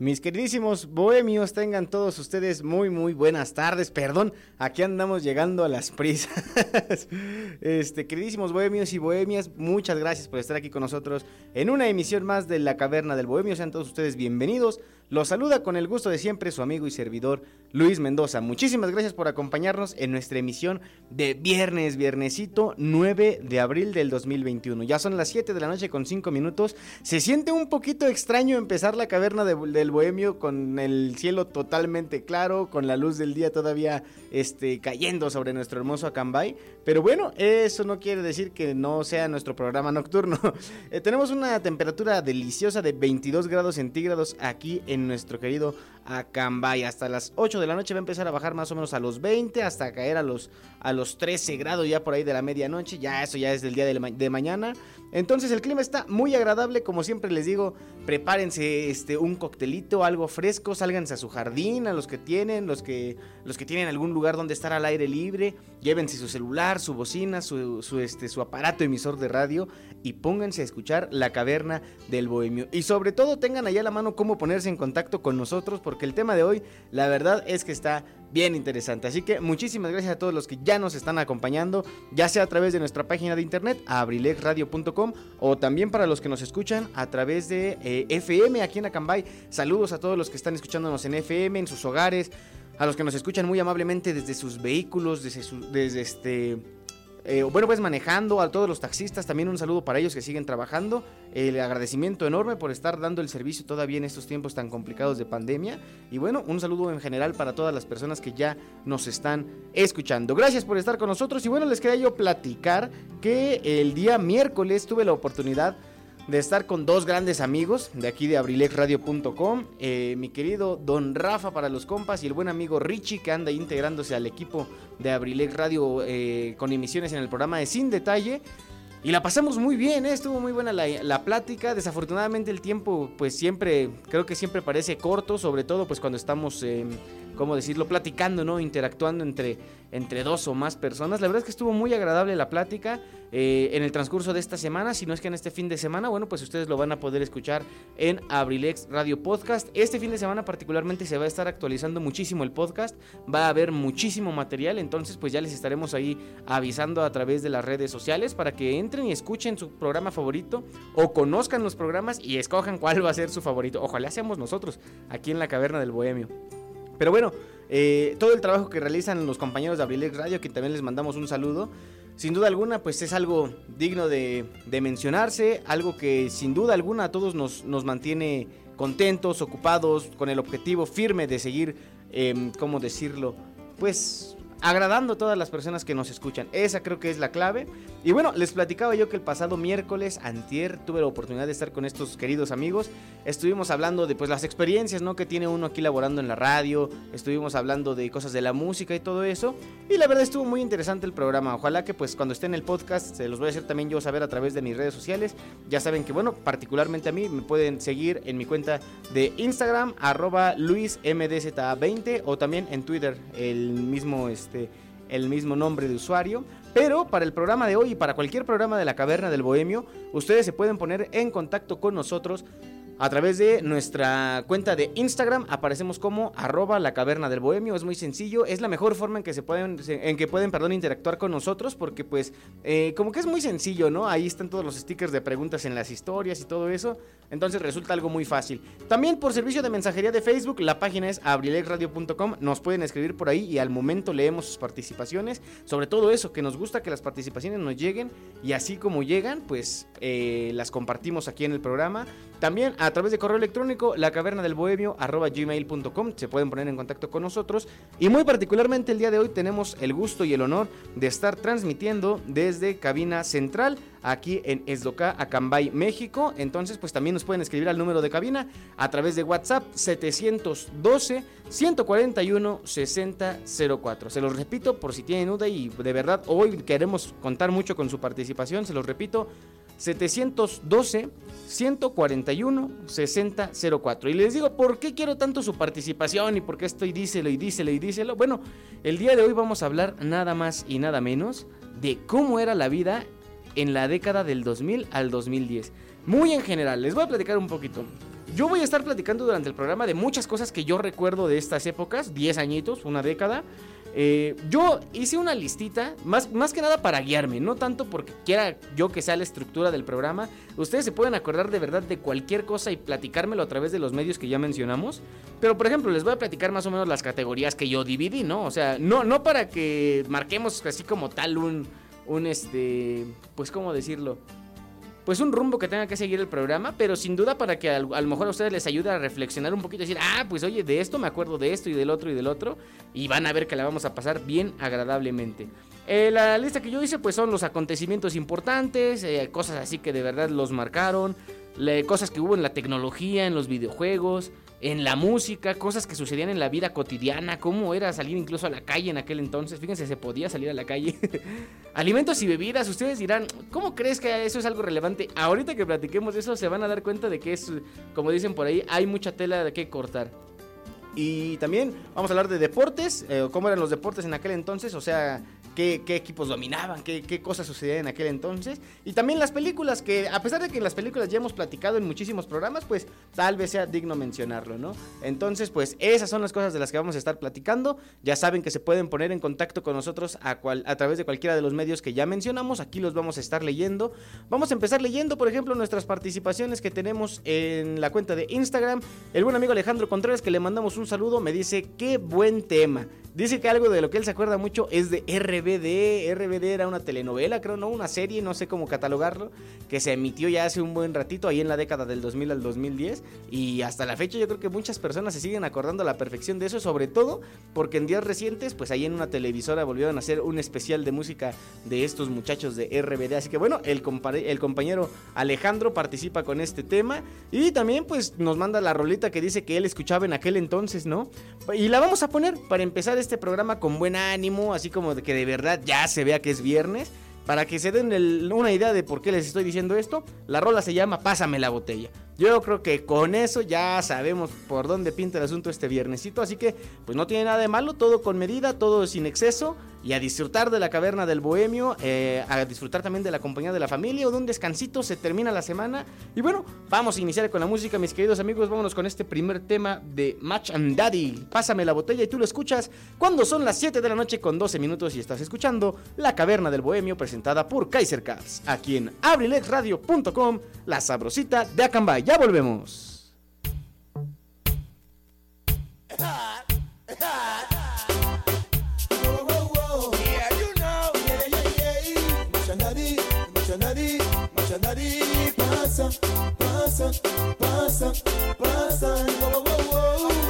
Mis queridísimos bohemios, tengan todos ustedes muy, muy buenas tardes. Perdón, aquí andamos llegando a las prisas. este, queridísimos bohemios y bohemias, muchas gracias por estar aquí con nosotros en una emisión más de La Caverna del Bohemio. Sean todos ustedes bienvenidos. Los saluda con el gusto de siempre su amigo y servidor Luis Mendoza. Muchísimas gracias por acompañarnos en nuestra emisión de viernes, viernesito 9 de abril del 2021. Ya son las 7 de la noche con 5 minutos. Se siente un poquito extraño empezar la caverna del bohemio con el cielo totalmente claro, con la luz del día todavía este, cayendo sobre nuestro hermoso Acambay. Pero bueno, eso no quiere decir que no sea nuestro programa nocturno. Eh, tenemos una temperatura deliciosa de 22 grados centígrados aquí en nuestro querido Acambay. Hasta las 8 de la noche va a empezar a bajar más o menos a los 20, hasta caer a los, a los 13 grados ya por ahí de la medianoche. Ya eso ya es del día de, mañana. Entonces el clima está muy agradable, como siempre les digo, prepárense este, un coctelito, algo fresco, sálganse a su jardín, a los que tienen, los que, los que tienen algún lugar donde estar al aire libre, llévense su celular, su bocina, su, su, este, su aparato emisor de radio y pónganse a escuchar La Caverna del Bohemio. Y sobre todo tengan allá a la mano cómo ponerse en contacto con nosotros, porque el tema de hoy, la verdad es que está bien interesante. Así que muchísimas gracias a todos los que ya nos están acompañando, ya sea a través de nuestra página de internet, abrilexradio.com, o también para los que nos escuchan a través de eh, FM aquí en Acambay. Saludos a todos los que están escuchándonos en FM, en sus hogares, a los que nos escuchan muy amablemente desde sus vehículos, desde, desde este eh, bueno, pues manejando a todos los taxistas, también un saludo para ellos que siguen trabajando. El agradecimiento enorme por estar dando el servicio todavía en estos tiempos tan complicados de pandemia. Y bueno, un saludo en general para todas las personas que ya nos están escuchando. Gracias por estar con nosotros. Y bueno, les quería yo platicar que el día miércoles tuve la oportunidad de estar con dos grandes amigos de aquí de abrilexradio.com, eh, mi querido Don Rafa para los compas y el buen amigo Richie que anda integrándose al equipo de Abrilex Radio eh, con emisiones en el programa de Sin Detalle. Y la pasamos muy bien, ¿eh? estuvo muy buena la, plática. Desafortunadamente el tiempo, pues siempre, creo que siempre parece corto, sobre todo pues cuando estamos, ¿cómo decirlo?, platicando, ¿no? Interactuando entre, entre dos o más personas. La verdad es que estuvo muy agradable la plática. Eh, en el transcurso de esta semana, si no es que en este fin de semana, bueno, pues ustedes lo van a poder escuchar en Abrilex Radio Podcast. Este fin de semana particularmente se va a estar actualizando muchísimo el podcast, va a haber muchísimo material, entonces pues ya les estaremos ahí avisando a través de las redes sociales para que entren y escuchen su programa favorito o conozcan los programas y escojan cuál va a ser su favorito. Ojalá seamos nosotros aquí en la Caverna del Bohemio. Pero bueno, eh, todo el trabajo que realizan los compañeros de Abrilex Radio, que también les mandamos un saludo, sin duda alguna, pues es algo digno de, mencionarse, algo que sin duda alguna a todos nos, nos mantiene contentos, ocupados, con el objetivo firme de seguir, eh, ¿cómo decirlo? Pues agradando a todas las personas que nos escuchan. Esa creo que es la clave. Y bueno, les platicaba yo que el pasado miércoles, antier, tuve la oportunidad de estar con estos queridos amigos. Estuvimos hablando de pues las experiencias, ¿no? Que tiene uno aquí laborando en la radio. Estuvimos hablando de cosas de la música y todo eso. Y la verdad estuvo muy interesante el programa. Ojalá que pues cuando esté en el podcast se los voy a hacer también yo saber a través de mis redes sociales. Ya saben que bueno, particularmente a mí me pueden seguir en mi cuenta de Instagram, arroba luismdza20 o también en Twitter, el mismo... Este, este, el mismo nombre de usuario. Pero para el programa de hoy y para cualquier programa de la Caverna del Bohemio, ustedes se pueden poner en contacto con nosotros a través de nuestra cuenta de Instagram. Aparecemos como arroba la caverna del bohemio. Es muy sencillo. Es la mejor forma en que se pueden, en que pueden, perdón, interactuar con nosotros. Porque pues, eh, como que es muy sencillo, ¿no? Ahí están todos los stickers de preguntas en las historias y todo eso. Entonces resulta algo muy fácil. También por servicio de mensajería de Facebook, la página es abrilexradio.com. Nos pueden escribir por ahí y al momento leemos sus participaciones. Sobre todo eso, que nos gusta que las participaciones nos lleguen y así como llegan, pues eh, las compartimos aquí en el programa. También a través de correo electrónico, la caverna del bohemio gmail.com se pueden poner en contacto con nosotros. Y muy particularmente el día de hoy tenemos el gusto y el honor de estar transmitiendo desde cabina central aquí en Esdoca, Acambay, México. Entonces, pues también nos pueden escribir al número de cabina a través de WhatsApp 712 141 6004. Se los repito por si tienen duda y de verdad hoy queremos contar mucho con su participación. Se los repito 712 141 6004. Y les digo, ¿por qué quiero tanto su participación y por qué estoy díselo y díselo y díselo? Bueno, el día de hoy vamos a hablar nada más y nada menos de cómo era la vida en la década del 2000 al 2010. Muy en general, les voy a platicar un poquito. Yo voy a estar platicando durante el programa de muchas cosas que yo recuerdo de estas épocas, 10 añitos, una década. Eh, yo hice una listita, más, más que nada para guiarme, no tanto porque quiera yo que sea la estructura del programa. Ustedes se pueden acordar de verdad de cualquier cosa y platicármelo a través de los medios que ya mencionamos. Pero por ejemplo, les voy a platicar más o menos las categorías que yo dividí, ¿no? O sea, no, no para que marquemos así como tal un, un este, pues cómo decirlo pues un rumbo que tenga que seguir el programa, pero sin duda para que a, lo mejor a ustedes les ayude a reflexionar un poquito y decir, ah, pues oye, de esto me acuerdo de esto y del otro y del otro, y van a ver que la vamos a pasar bien agradablemente. Eh, la lista que yo hice pues son los acontecimientos importantes, eh, cosas así que de verdad los marcaron, cosas que hubo en la tecnología, en los videojuegos, en la música, cosas que sucedían en la vida cotidiana, cómo era salir incluso a la calle en aquel entonces. Fíjense, se podía salir a la calle. Alimentos y bebidas, ustedes dirán, ¿cómo crees que eso es algo relevante? Ahorita que platiquemos de eso se van a dar cuenta de que es, como dicen por ahí, hay mucha tela de que cortar. Y también vamos a hablar de deportes, eh, cómo eran los deportes en aquel entonces, o sea, qué, equipos dominaban, qué, qué, cosas sucedían en aquel entonces. Y también las películas, que a pesar de que las películas ya hemos platicado en muchísimos programas, pues tal vez sea digno mencionarlo, ¿no? Entonces, pues esas son las cosas de las que vamos a estar platicando. Ya saben que se pueden poner en contacto con nosotros a, cual, a través de cualquiera de los medios que ya mencionamos. Aquí los vamos a estar leyendo. Vamos a empezar leyendo, por ejemplo, nuestras participaciones que tenemos en la cuenta de Instagram. El buen amigo Alejandro Contreras, que le mandamos un saludo, me dice, qué buen tema. Dice que algo de lo que él se acuerda mucho es de RBD. RBD era una telenovela, creo, ¿no? Una serie, no sé cómo catalogarlo, que se emitió ya hace un buen ratito, ahí en la década del 2000 al 2010. Y hasta la fecha yo creo que muchas personas se siguen acordando a la perfección de eso, sobre todo porque en días recientes, pues ahí en una televisora volvieron a hacer un especial de música de estos muchachos de RBD. Así que bueno, el, el compañero Alejandro participa con este tema y también pues nos manda la rolita que dice que él escuchaba en aquel entonces, ¿no? Y la vamos a poner para empezar este programa con buen ánimo, así como de que de verdad ya se vea que es viernes. Para que se den una idea de por qué les estoy diciendo esto, la rola se llama Pásame la botella. Yo creo que con eso ya sabemos por dónde pinta el asunto este viernesito, así que pues no tiene nada de malo, todo con medida, todo sin exceso y a disfrutar de la caverna del bohemio, eh, a disfrutar también de la compañía de la familia o de un descansito, se termina la semana y bueno, vamos a iniciar con la música mis queridos amigos, vámonos con este primer tema de Match and Daddy, pásame la botella y tú lo escuchas cuando son las 7 de la noche con 12 minutos y estás escuchando la caverna del bohemio presentada por Kaiser Cars, aquí en abrilexradio.com, la sabrosita de Acambay. Ya volvemos. Pasa, pasa, pasa, pasa. todo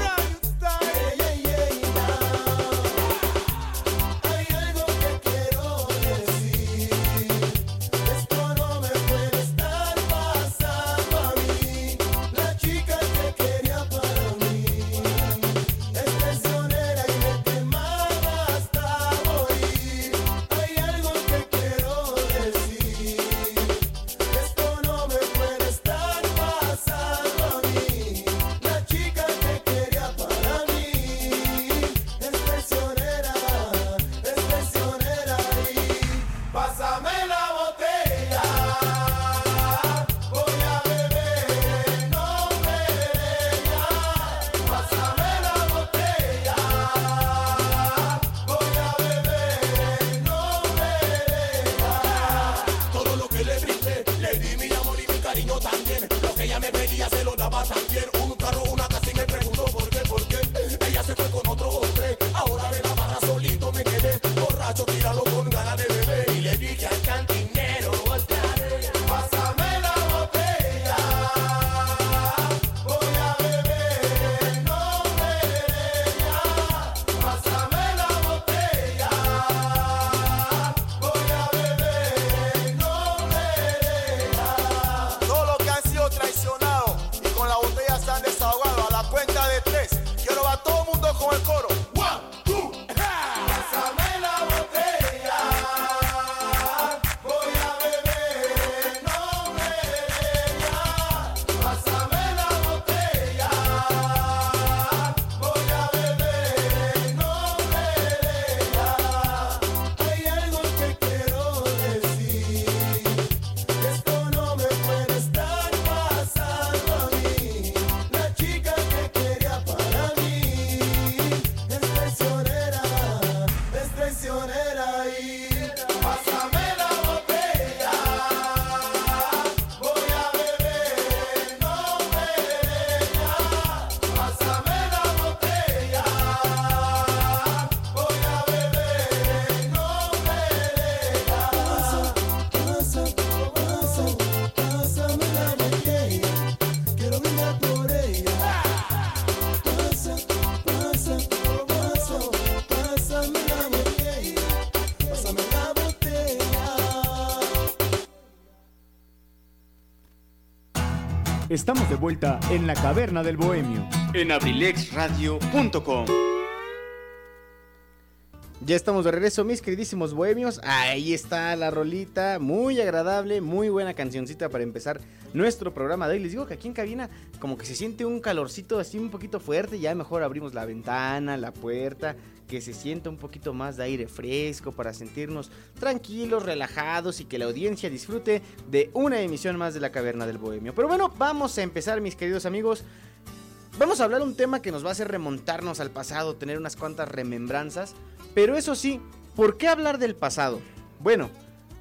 Estamos de vuelta en la caverna del bohemio. En abrilexradio.com. Ya estamos de regreso, mis queridísimos bohemios. Ahí está la rolita, muy agradable, muy buena cancioncita para empezar nuestro programa de hoy. Les digo que aquí en cabina como que se siente un calorcito así un poquito fuerte, ya mejor abrimos la ventana, la puerta, que se sienta un poquito más de aire fresco para sentirnos tranquilos, relajados y que la audiencia disfrute de una emisión más de la Caverna del Bohemio. Pero bueno, vamos a empezar mis queridos amigos. Vamos a hablar un tema que nos va a hacer remontarnos al pasado, tener unas cuantas remembranzas. Pero eso sí, ¿por qué hablar del pasado? Bueno,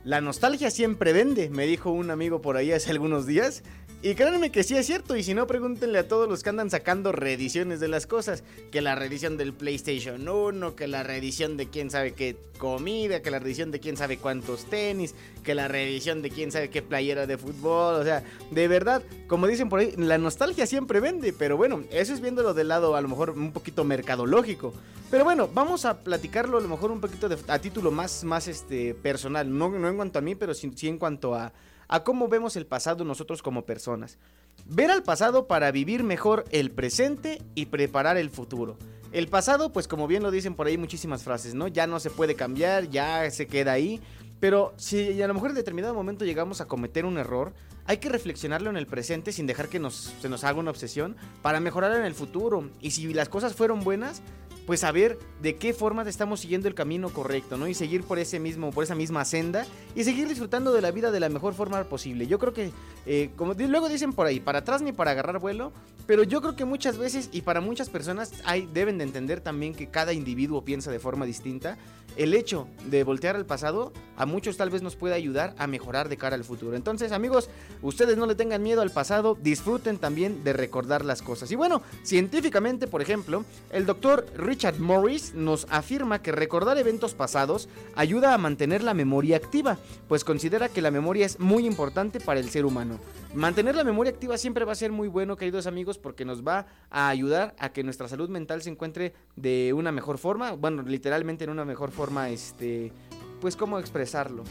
la nostalgia siempre vende, me dijo un amigo por ahí hace algunos días. Y créanme que sí es cierto, y si no, pregúntenle a todos los que andan sacando reediciones de las cosas. Que la reedición del PlayStation 1, que la reedición de quién sabe qué comida, que la reedición de quién sabe cuántos tenis, que la reedición de quién sabe qué playera de fútbol. O sea, de verdad, como dicen por ahí, la nostalgia siempre vende. Pero bueno, eso es viéndolo del lado a lo mejor un poquito mercadológico. Pero bueno, vamos a platicarlo a lo mejor un poquito a título más, más este, personal. No, no en cuanto a mí, pero sí en cuanto a a cómo vemos el pasado nosotros como personas. Ver al pasado para vivir mejor el presente y preparar el futuro. El pasado, pues como bien lo dicen por ahí muchísimas frases, ¿no? Ya no se puede cambiar, ya se queda ahí. Pero si a lo mejor en determinado momento llegamos a cometer un error, hay que reflexionarlo en el presente sin dejar que nos, se nos haga una obsesión para mejorar en el futuro. Y si las cosas fueron buenas, pues saber de qué forma estamos siguiendo el camino correcto, ¿no? Y seguir por ese mismo, por esa misma senda y seguir disfrutando de la vida de la mejor forma posible. Yo creo que, eh, como luego dicen por ahí, para atrás ni para agarrar vuelo, pero yo creo que muchas veces y para muchas personas hay, deben de entender también que cada individuo piensa de forma distinta. El hecho de voltear al pasado a muchos tal vez nos puede ayudar a mejorar de cara al futuro. Entonces, amigos, ustedes no le tengan miedo al pasado, disfruten también de recordar las cosas. Y bueno, científicamente, por ejemplo, el doctor Richard Morris nos afirma que recordar eventos pasados ayuda a mantener la memoria activa, pues considera que la memoria es muy importante para el ser humano. Mantener la memoria activa siempre va a ser muy bueno, queridos amigos, porque nos va a ayudar a que nuestra salud mental se encuentre de una mejor forma, bueno, literalmente en una mejor forma, este, pues cómo expresarlo.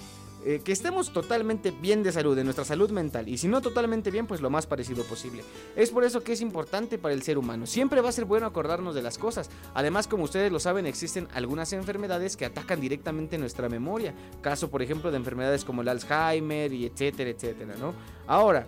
Eh, que estemos totalmente bien de salud, de nuestra salud mental. Y si no totalmente bien, pues lo más parecido posible. Es por eso que es importante para el ser humano. Siempre va a ser bueno acordarnos de las cosas. Además, como ustedes lo saben, existen algunas enfermedades que atacan directamente nuestra memoria. Caso, por ejemplo, de enfermedades como el Alzheimer y etcétera, etcétera, ¿no? Ahora,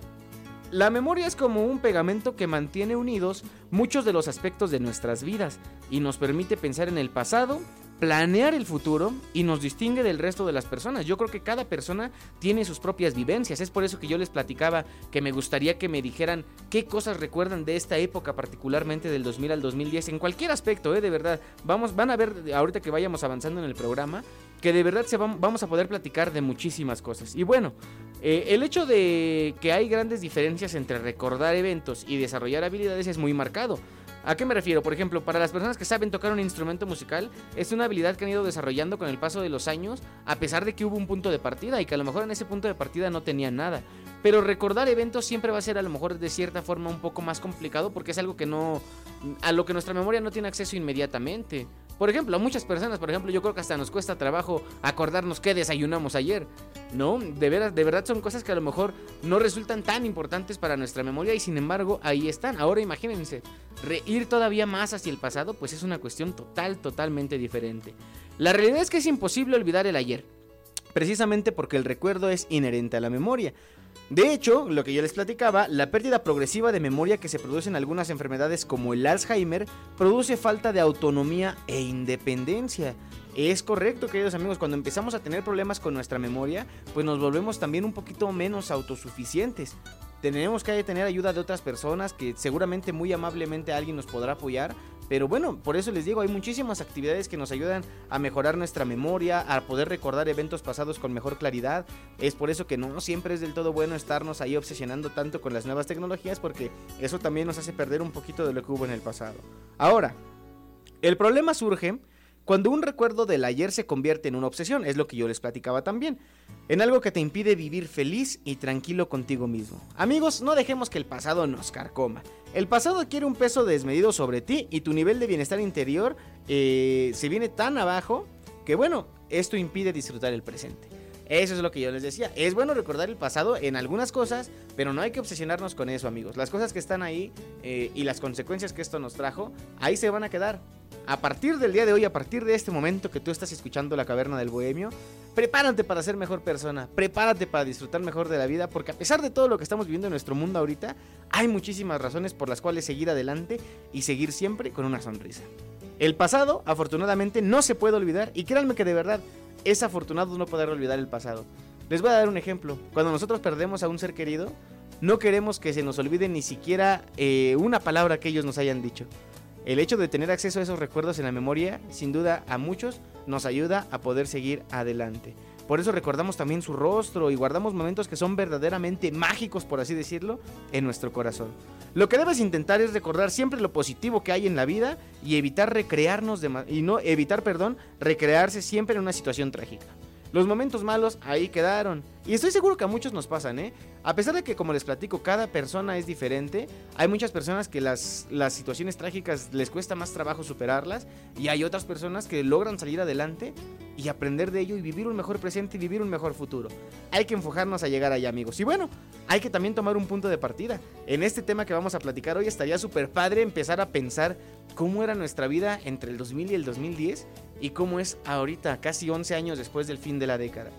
la memoria es como un pegamento que mantiene unidos muchos de los aspectos de nuestras vidas y nos permite pensar en el pasado planear el futuro y nos distingue del resto de las personas. Yo creo que cada persona tiene sus propias vivencias. Es por eso que yo les platicaba que me gustaría que me dijeran qué cosas recuerdan de esta época, particularmente del 2000 al 2010, en cualquier aspecto, ¿eh? de verdad. Vamos, van a ver ahorita que vayamos avanzando en el programa, que de verdad se vamos a poder platicar de muchísimas cosas. Y bueno, eh, el hecho de que hay grandes diferencias entre recordar eventos y desarrollar habilidades es muy marcado. ¿A qué me refiero? Por ejemplo, para las personas que saben tocar un instrumento musical, es una habilidad que han ido desarrollando con el paso de los años, a pesar de que hubo un punto de partida y que a lo mejor en ese punto de partida no tenían nada. Pero recordar eventos siempre va a ser a lo mejor de cierta forma un poco más complicado porque es algo que no a lo que nuestra memoria no tiene acceso inmediatamente. Por ejemplo, a muchas personas, por ejemplo, yo creo que hasta nos cuesta trabajo acordarnos qué desayunamos ayer, ¿no? De verdad, de verdad son cosas que a lo mejor no resultan tan importantes para nuestra memoria y sin embargo ahí están. Ahora imagínense, ir todavía más hacia el pasado, pues es una cuestión total, totalmente diferente. La realidad es que es imposible olvidar el ayer, precisamente porque el recuerdo es inherente a la memoria. De hecho, lo que yo les platicaba, la pérdida progresiva de memoria que se produce en algunas enfermedades como el Alzheimer produce falta de autonomía e independencia. Es correcto, queridos amigos, cuando empezamos a tener problemas con nuestra memoria, pues nos volvemos también un poquito menos autosuficientes. Tenemos que tener ayuda de otras personas que seguramente muy amablemente alguien nos podrá apoyar, pero bueno, por eso les digo, hay muchísimas actividades que nos ayudan a mejorar nuestra memoria, a poder recordar eventos pasados con mejor claridad. Es por eso que no siempre es del todo bueno estarnos ahí obsesionando tanto con las nuevas tecnologías porque eso también nos hace perder un poquito de lo que hubo en el pasado. Ahora, el problema surge cuando un recuerdo del ayer se convierte en una obsesión, es lo que yo les platicaba también, en algo que te impide vivir feliz y tranquilo contigo mismo. Amigos, no dejemos que el pasado nos carcoma. El pasado adquiere un peso desmedido sobre ti y tu nivel de bienestar interior eh, se viene tan abajo que bueno, esto impide disfrutar el presente. Eso es lo que yo les decía. Es bueno recordar el pasado en algunas cosas, pero no hay que obsesionarnos con eso, amigos. Las cosas que están ahí eh, y las consecuencias que esto nos trajo, ahí se van a quedar a partir del día de hoy, a partir de este momento que tú estás escuchando La Caverna del Bohemio, prepárate para ser mejor persona, prepárate para disfrutar mejor de la vida, porque a pesar de todo lo que estamos viviendo en nuestro mundo ahorita, hay muchísimas razones por las cuales seguir adelante y seguir siempre con una sonrisa. El pasado, afortunadamente, no se puede olvidar y créanme que de verdad es afortunado no poder olvidar el pasado. Les voy a dar un ejemplo. Cuando nosotros perdemos a un ser querido, no queremos que se nos olvide ni siquiera eh, una palabra que ellos nos hayan dicho. El hecho de tener acceso a esos recuerdos en la memoria, sin duda a muchos, nos ayuda a poder seguir adelante. Por eso recordamos también su rostro y guardamos momentos que son verdaderamente mágicos, por así decirlo, en nuestro corazón. Lo que debes intentar es recordar siempre lo positivo que hay en la vida y evitar recrearnos de y no evitar, perdón, recrearse siempre en una situación trágica. Los momentos malos ahí quedaron. Y estoy seguro que a muchos nos pasan, ¿eh? A pesar de que, como les platico, cada persona es diferente, hay muchas personas que las, las situaciones trágicas les cuesta más trabajo superarlas y hay otras personas que logran salir adelante y aprender de ello y vivir un mejor presente y vivir un mejor futuro. Hay que enfocarnos a llegar allá, amigos. Y bueno, hay que también tomar un punto de partida. En este tema que vamos a platicar hoy estaría súper padre empezar a pensar cómo era nuestra vida entre el 2000 y el 2010 y cómo es ahorita, casi 11 años después del fin de la década.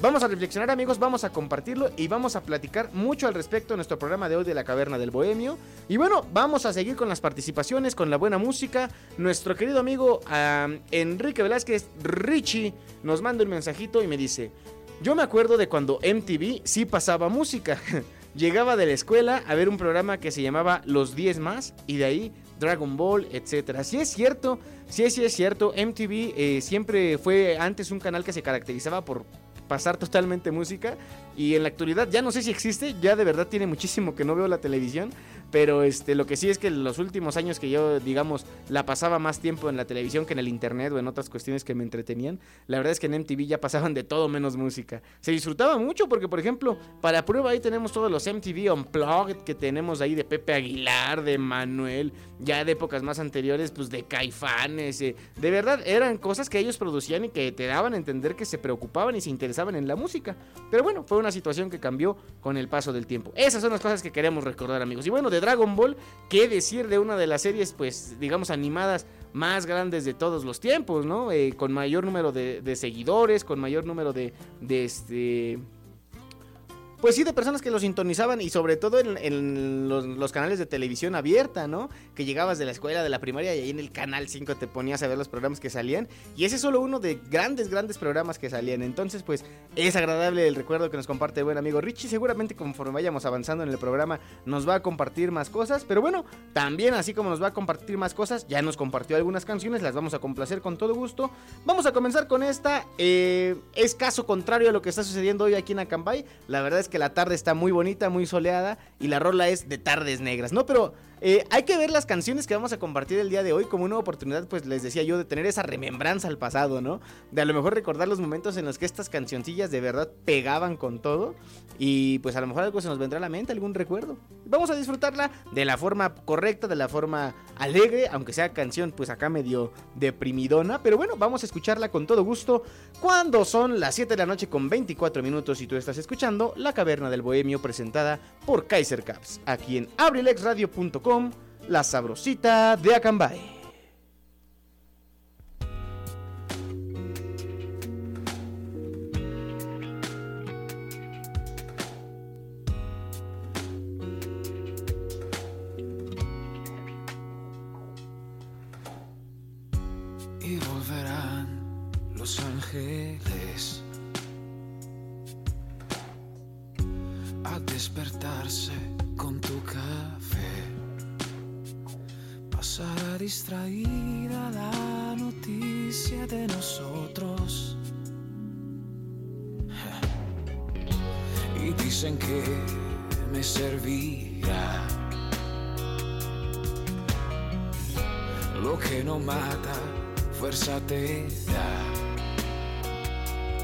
Vamos a reflexionar amigos, vamos a compartirlo y vamos a platicar mucho al respecto en nuestro programa de hoy de la Caverna del Bohemio. Y bueno, vamos a seguir con las participaciones, con la buena música. Nuestro querido amigo Enrique Velázquez Richie nos manda un mensajito y me dice, yo me acuerdo de cuando MTV sí pasaba música. Llegaba de la escuela a ver un programa que se llamaba Los 10 más y de ahí Dragon Ball, etcétera. Si es cierto, sí, sí es cierto, MTV eh, siempre fue antes un canal que se caracterizaba por pasar totalmente música y en la actualidad ya no sé si existe, ya de verdad tiene muchísimo que no veo la televisión, pero este, lo que sí es que los últimos años que yo, digamos, la pasaba más tiempo en la televisión que en el internet o en otras cuestiones que me entretenían, la verdad es que en MTV ya pasaban de todo menos música. Se disfrutaba mucho porque, por ejemplo, para prueba ahí tenemos todos los MTV Unplugged que tenemos ahí de Pepe Aguilar, de Manuel, ya de épocas más anteriores, pues de Caifanes. Eh. De verdad, eran cosas que ellos producían y que te daban a entender que se preocupaban y se interesaban en la música. Pero bueno, fue una situación que cambió con el paso del tiempo. Esas son las cosas que queremos recordar, amigos. Y bueno, de Dragon Ball, ¿qué decir de una de las series, pues, digamos, animadas más grandes de todos los tiempos, ¿no? Eh, con mayor número de, de, seguidores, con mayor número de, de este pues sí, de personas que lo sintonizaban y sobre todo en, los, canales de televisión abierta, ¿no? Que llegabas de la escuela, de la primaria y ahí en el canal 5 te ponías a ver los programas que salían. Y ese es solo uno de grandes, grandes programas que salían. Entonces, pues es agradable el recuerdo que nos comparte el buen amigo Richie. Seguramente conforme vayamos avanzando en el programa nos va a compartir más cosas. Pero bueno, también así como nos va a compartir más cosas, ya nos compartió algunas canciones, las vamos a complacer con todo gusto. Vamos a comenzar con esta. Eh, es caso contrario a lo que está sucediendo hoy aquí en Acambay. La verdad es que que la tarde está muy bonita, muy soleada y la rola es de tardes negras, ¿no? Pero Eh, hay que ver las canciones que vamos a compartir el día de hoy como una oportunidad, pues les decía yo, de tener esa remembranza al pasado, ¿no? De a lo mejor recordar los momentos en los que estas cancioncillas de verdad pegaban con todo y pues a lo mejor algo se nos vendrá a la mente, algún recuerdo. Vamos a disfrutarla de la forma correcta, de la forma alegre, aunque sea canción pues acá medio deprimidona, pero bueno, vamos a escucharla con todo gusto cuando son las 7 de la noche con 24 minutos y tú estás escuchando La Caverna del Bohemio presentada por Kaiser Caps, aquí en abrilexradio.com, la sabrosita de Acambay. a despertarse con tu café. Pasará distraída la noticia de nosotros. Y dicen que me servirá. Lo que no mata, fuerza te da.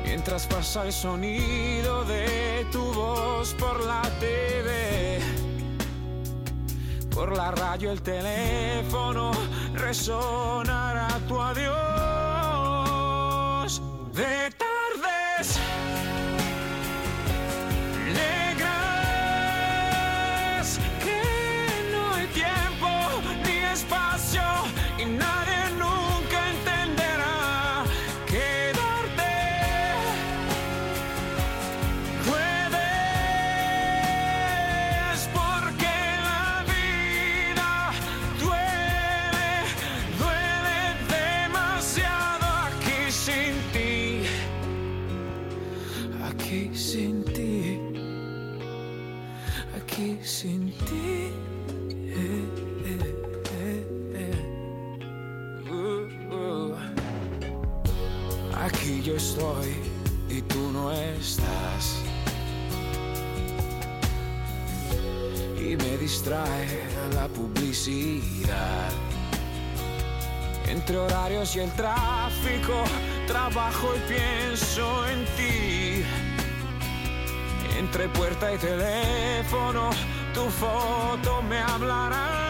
Mientras pasa el sonido de tu voz por la TV, por la radio, el teléfono, resonará tu adiós. De tardes Entre horarios y el tráfico, trabajo y pienso en ti. Entre puerta y teléfono, tu foto me hablará.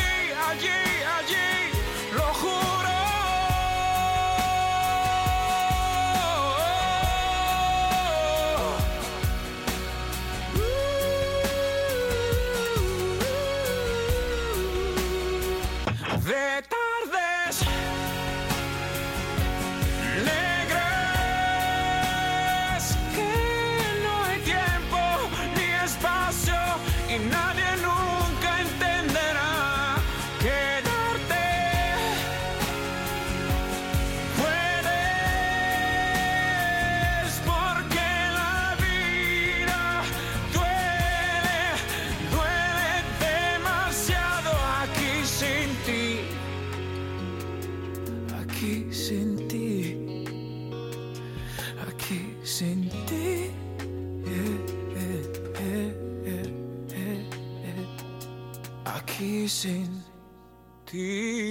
ti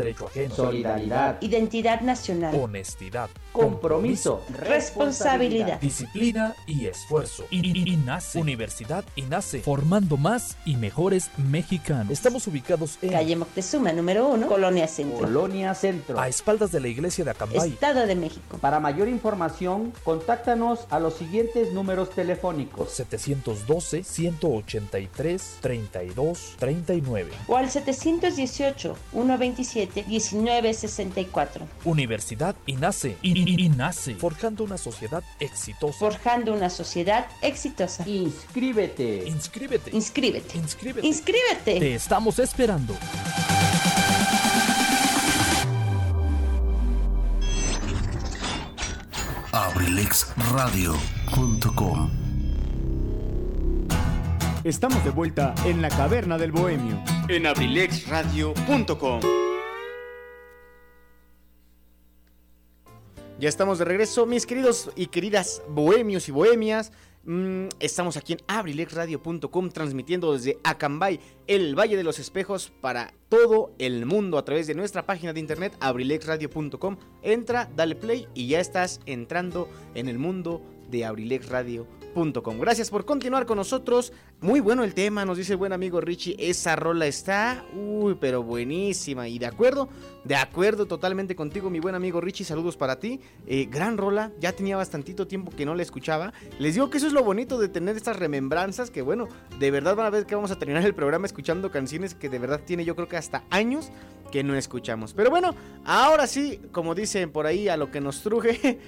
derecho ajeno. solidaridad, identidad nacional, Honestidad. Compromiso, responsabilidad. Disciplina y esfuerzo. INACE. Universidad INACE. Formando más y mejores mexicanos. Estamos ubicados en Calle Moctezuma, número 1, Colonia Centro, Colonia Centro. a espaldas de la iglesia de Acambay. Estado de México. Para mayor información, contáctanos a los siguientes números telefónicos. 712 183 32 39. O al 718-127-1964. Universidad INACE. INACE. Forjando una sociedad exitosa. Forjando una sociedad exitosa. Inscríbete. Inscríbete. Inscríbete. Inscríbete. Inscríbete. Te estamos esperando. abrilexradio.com Estamos de vuelta en la caverna del bohemio. En abrilexradio.com. Ya estamos de regreso, mis queridos y queridas bohemios y bohemias. Mm, estamos aquí en abrilexradio.com transmitiendo desde Acambay, el Valle de los Espejos, para todo el mundo a través de nuestra página de internet abrilexradio.com. Entra, dale play y ya estás entrando en el mundo de Gracias por continuar con nosotros. Muy bueno el tema, nos dice el buen amigo Richie. Esa rola está, uy, pero buenísima. Y de acuerdo, de acuerdo totalmente contigo, mi buen amigo Richie. Saludos para ti. Eh, gran rola, ya tenía bastantito tiempo que no la escuchaba. Les digo que eso es lo bonito de tener estas remembranzas. Que bueno, de verdad van a ver que vamos a terminar el programa escuchando canciones que de verdad tiene yo creo que hasta años que no escuchamos. Pero bueno, ahora sí, como dicen por ahí, a lo que nos truje.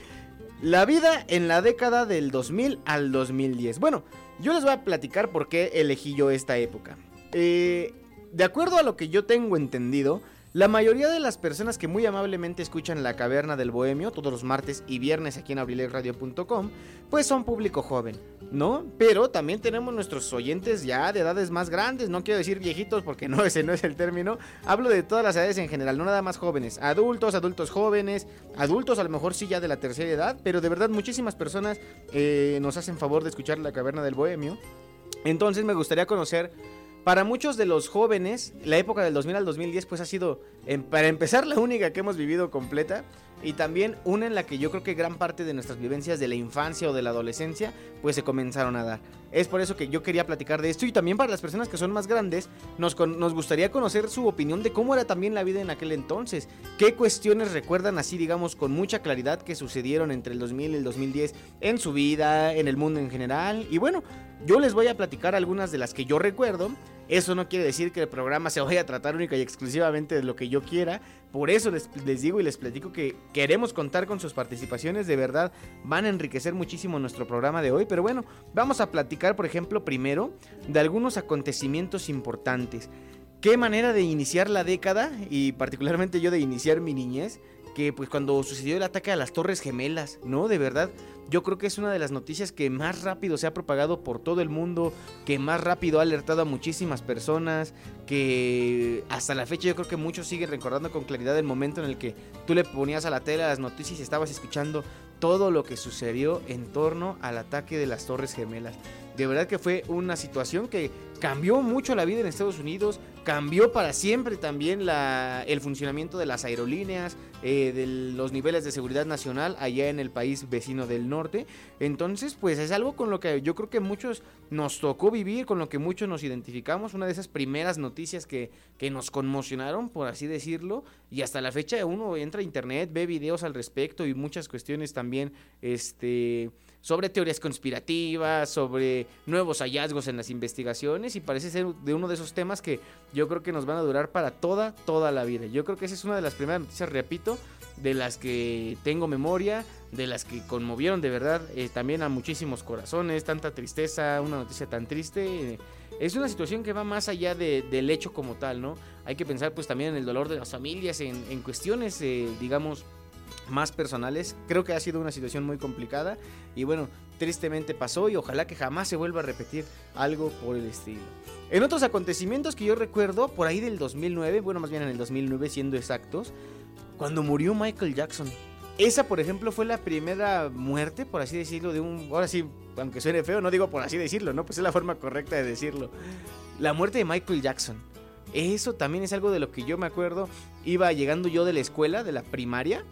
La vida en la década del 2000 al 2010. Bueno, yo les voy a platicar por qué elegí yo esta época. Eh, de acuerdo a lo que yo tengo entendido, la mayoría de las personas que muy amablemente escuchan La Caverna del Bohemio todos los martes y viernes aquí en abrilexradio.com, pues son público joven, ¿no? Pero también tenemos nuestros oyentes ya de edades más grandes, no quiero decir viejitos porque no, ese no es el término, hablo de todas las edades en general, no nada más jóvenes, adultos, adultos jóvenes, adultos a lo mejor sí ya de la tercera edad, pero de verdad muchísimas personas eh, nos hacen favor de escuchar La Caverna del Bohemio. Entonces me gustaría conocer para muchos de los jóvenes, la época del 2000 al 2010 pues ha sido, em, para empezar, la única que hemos vivido completa y también una en la que yo creo que gran parte de nuestras vivencias de la infancia o de la adolescencia pues se comenzaron a dar. Es por eso que yo quería platicar de esto y también para las personas que son más grandes nos, nos gustaría conocer su opinión de cómo era también la vida en aquel entonces. ¿Qué cuestiones recuerdan así, digamos, con mucha claridad que sucedieron entre el 2000 y el 2010 en su vida, en el mundo en general? Y bueno, yo les voy a platicar algunas de las que yo recuerdo. Eso no quiere decir que el programa se vaya a tratar única y exclusivamente de lo que yo quiera. Por eso les, digo y les platico que queremos contar con sus participaciones. De verdad, van a enriquecer muchísimo nuestro programa de hoy. Pero bueno, vamos a platicar, por ejemplo, primero de algunos acontecimientos importantes. Qué manera de iniciar la década y particularmente yo de iniciar mi niñez. Que pues cuando sucedió el ataque a las Torres Gemelas, ¿no? De verdad, yo creo que es una de las noticias que más rápido se ha propagado por todo el mundo, que más rápido ha alertado a muchísimas personas, que hasta la fecha yo creo que muchos siguen recordando con claridad el momento en el que tú le ponías a la tele las noticias y estabas escuchando todo lo que sucedió en torno al ataque de las Torres Gemelas. De verdad que fue una situación que cambió mucho la vida en Estados Unidos, cambió para siempre también el funcionamiento de las aerolíneas, eh, de los niveles de seguridad nacional allá en el país vecino del norte. Entonces, pues es algo con lo que yo creo que muchos nos tocó vivir, con lo que muchos nos identificamos, una de esas primeras noticias que, que nos conmocionaron, por así decirlo, y hasta la fecha uno entra a internet, ve videos al respecto y muchas cuestiones también, este sobre teorías conspirativas, sobre nuevos hallazgos en las investigaciones y parece ser de uno de esos temas que yo creo que nos van a durar para toda, toda la vida. Yo creo que esa es una de las primeras noticias, repito, de las que tengo memoria, de las que conmovieron de verdad eh, también a muchísimos corazones, tanta tristeza, una noticia tan triste. es una situación que va más allá de- del hecho como tal, ¿no? Hay que pensar pues también en el dolor de las familias, en, en cuestiones, eh, digamos, más personales. Creo que ha sido una situación muy complicada y bueno, tristemente pasó y ojalá que jamás se vuelva a repetir algo por el estilo. En otros acontecimientos que yo recuerdo, por ahí del 2009, bueno, más bien en el 2009 siendo exactos, cuando murió Michael Jackson. Esa, por ejemplo, fue la primera muerte, por así decirlo, de un... Ahora sí, aunque suene feo, no digo por así decirlo, ¿no? Pues es la forma correcta de decirlo. La muerte de Michael Jackson. Eso también es algo de lo que yo me acuerdo. Iba llegando yo de la escuela, de la primaria,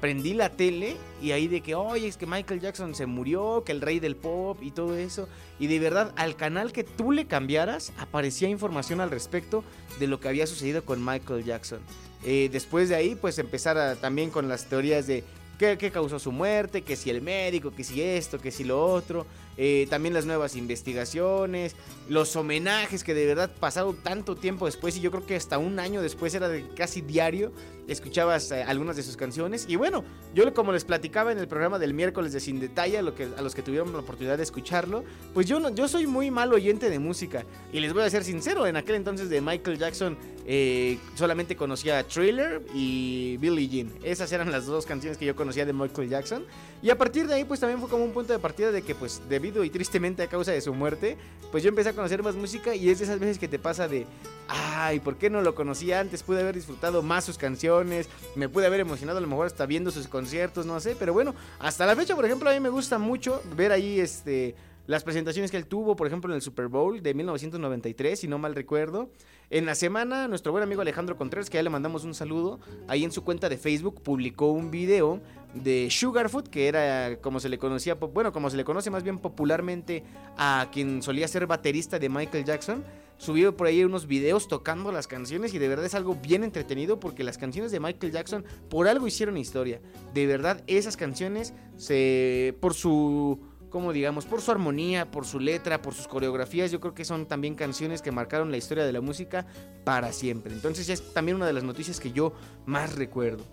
prendí la tele y ahí de que, oye, es que Michael Jackson se murió, que el rey del pop y todo eso. Y de verdad, al canal que tú le cambiaras, aparecía información al respecto de lo que había sucedido con Michael Jackson. Eh, después de ahí, pues empezar también con las teorías de qué, qué causó su muerte, que si el médico, que si esto, que si lo otro. Eh, también las nuevas investigaciones, los homenajes que de verdad pasaron tanto tiempo después y yo creo que hasta un año después era de casi diario escuchabas eh, algunas de sus canciones. Y bueno, yo como les platicaba en el programa del miércoles de Sin Detalle a, lo que, a los que tuvieron la oportunidad de escucharlo, pues yo, no, yo soy muy mal oyente de música. Y les voy a ser sincero, en aquel entonces de Michael Jackson eh, solamente conocía Thriller y Billie Jean, esas eran las dos canciones que yo conocía de Michael Jackson. Y a partir de ahí pues también fue como un punto de partida de que pues debido y tristemente a causa de su muerte, pues yo empecé a conocer más música y es de esas veces que te pasa de, ay, ¿por qué no lo conocía antes? Pude haber disfrutado más sus canciones, me pude haber emocionado a lo mejor hasta viendo sus conciertos, no sé, pero bueno, hasta la fecha, por ejemplo, a mí me gusta mucho ver ahí este las presentaciones que él tuvo, por ejemplo, en el Super Bowl de 1993, si no mal recuerdo. En la semana, nuestro buen amigo Alejandro Contreras, que ya le mandamos un saludo, ahí en su cuenta de Facebook publicó un video de Sugarfoot, que era como se le conocía, bueno, como se le conoce más bien popularmente a quien solía ser baterista de Michael Jackson. Subió por ahí unos videos tocando las canciones y de verdad es algo bien entretenido porque las canciones de Michael Jackson por algo hicieron historia. De verdad, esas canciones se por su como digamos, por su armonía, por su letra, por sus coreografías, yo creo que son también canciones que marcaron la historia de la música para siempre. Entonces ya es también una de las noticias que yo más recuerdo.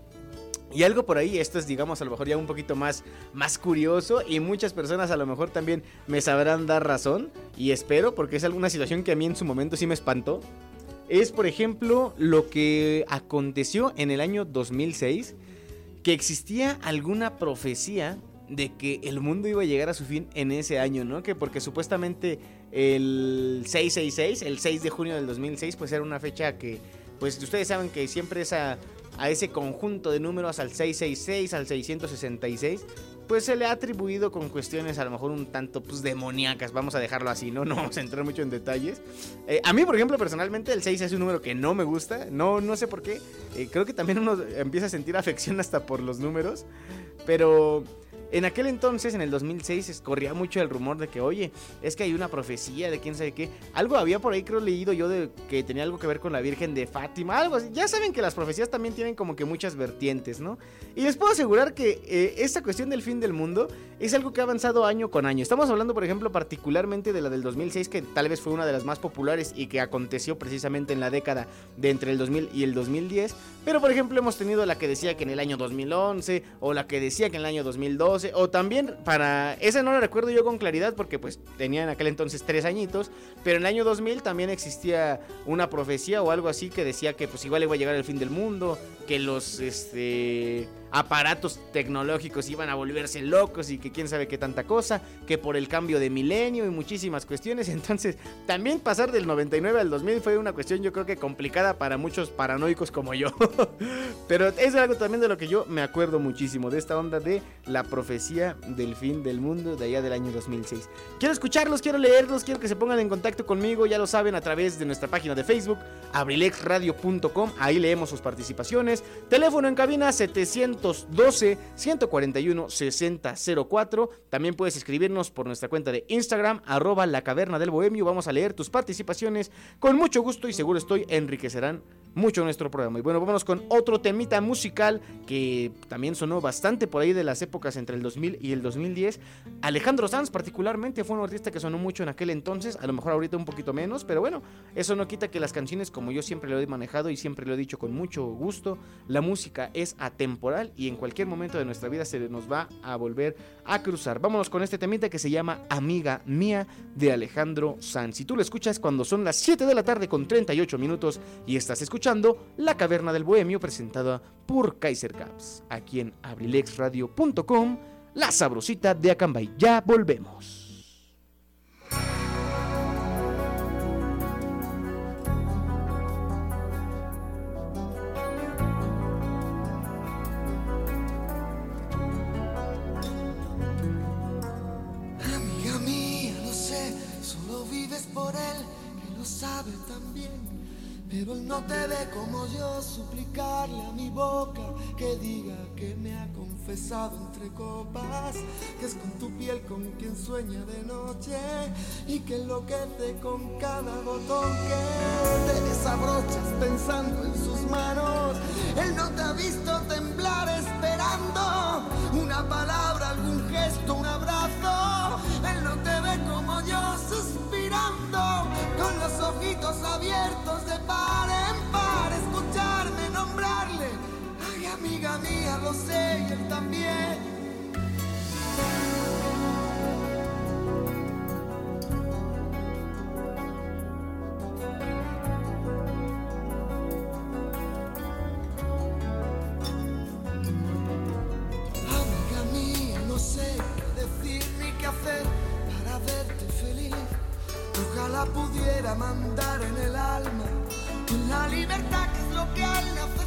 Y algo por ahí, esto es digamos a lo mejor ya un poquito más, más curioso y muchas personas a lo mejor también me sabrán dar razón y espero porque es alguna situación que a mí en su momento sí me espantó. Es por ejemplo lo que aconteció en el año 2006, que existía alguna profecía de que el mundo iba a llegar a su fin en ese año, ¿no? Que porque supuestamente el 666, el 6 de junio del 2006, pues era una fecha que, pues ustedes saben que siempre es a, a ese conjunto de números, al 666, al 666, pues se le ha atribuido con cuestiones a lo mejor un tanto pues demoníacas, vamos a dejarlo así, ¿no? No vamos a entrar mucho en detalles. Eh, a mí, por ejemplo, personalmente el 6 es un número que no me gusta, no, no sé por qué, Eh, creo que también uno empieza a sentir afección hasta por los números, pero... En aquel entonces, en el 2006, es- corría mucho el rumor de que, oye, es que hay una profecía de quién sabe qué. Algo había por ahí, creo, leído yo de que tenía algo que ver con la Virgen de Fátima, algo. Ya saben que las profecías también tienen como que muchas vertientes, ¿no? Y les puedo asegurar que eh, esta cuestión del fin del mundo es algo que ha avanzado año con año. Estamos hablando, por ejemplo, particularmente de la del 2006, que tal vez fue una de las más populares y que aconteció precisamente en la década de entre el 2000 y el 2010. Pero, por ejemplo, hemos tenido la que decía que en el año 2011, o la que decía que en el año 2012, o también para... Esa no la recuerdo yo con claridad porque pues tenía en aquel entonces tres añitos, pero en el año 2000 también existía una profecía o algo así que decía que pues igual iba a llegar el fin del mundo, que los este, aparatos tecnológicos iban a volverse locos y que quién sabe qué tanta cosa, que por el cambio de milenio y muchísimas cuestiones, entonces también pasar del 99 al 2000 fue una cuestión yo creo que complicada para muchos paranoicos como yo. Pero es algo también de lo que yo me acuerdo muchísimo, de esta onda de la profecía del fin del mundo de allá del año 2006. Quiero escucharlos, quiero leerlos, quiero que se pongan en contacto conmigo, ya lo saben, a través de nuestra página de Facebook, abrilexradio.com, ahí leemos sus participaciones. Teléfono en cabina 712-141-6004. También puedes escribirnos por nuestra cuenta de Instagram, arroba la caverna del bohemio. Vamos a leer tus participaciones con mucho gusto y seguro estoy enriquecerán mucho nuestro programa. Y bueno, vámonos con otro temita musical que también sonó bastante por ahí de las épocas entre el 2000 y el 2010. Alejandro Sanz particularmente fue un artista que sonó mucho en aquel entonces, a lo mejor ahorita un poquito menos, pero bueno, eso no quita que las canciones, como yo siempre lo he manejado y siempre lo he dicho con mucho gusto, la música es atemporal y en cualquier momento de nuestra vida se nos va a volver a cruzar. Vámonos con este temita que se llama Amiga Mía de Alejandro Sanz. Si tú lo escuchas cuando son las 7 de la tarde con 38 minutos y estás escuchando La Caverna del Bohemio presentada por Kaiser Caps, aquí en abrilexradio.com, la sabrosita de Acambay. Ya volvemos. Por él, lo sabe también. Pero él no te ve como yo, suplicarle a mi boca que diga que me ha confesado entre copas, que es con tu piel con quien sueña de noche y que enloquece con cada botón que te desabrochas pensando en sus manos. Él no te ha visto temblar esperando una palabra, algún gesto, un abrazo. Lo sé y él también. Amiga mía, no sé qué decir ni qué hacer para verte feliz. Ojalá pudiera mandar en el alma la libertad que es lo que a él le hace falta.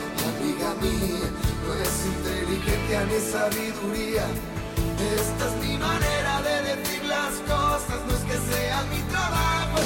amiga mía, no es inteligencia ni sabiduría. Esta es mi manera de decir las cosas, no es que sea mi trabajo,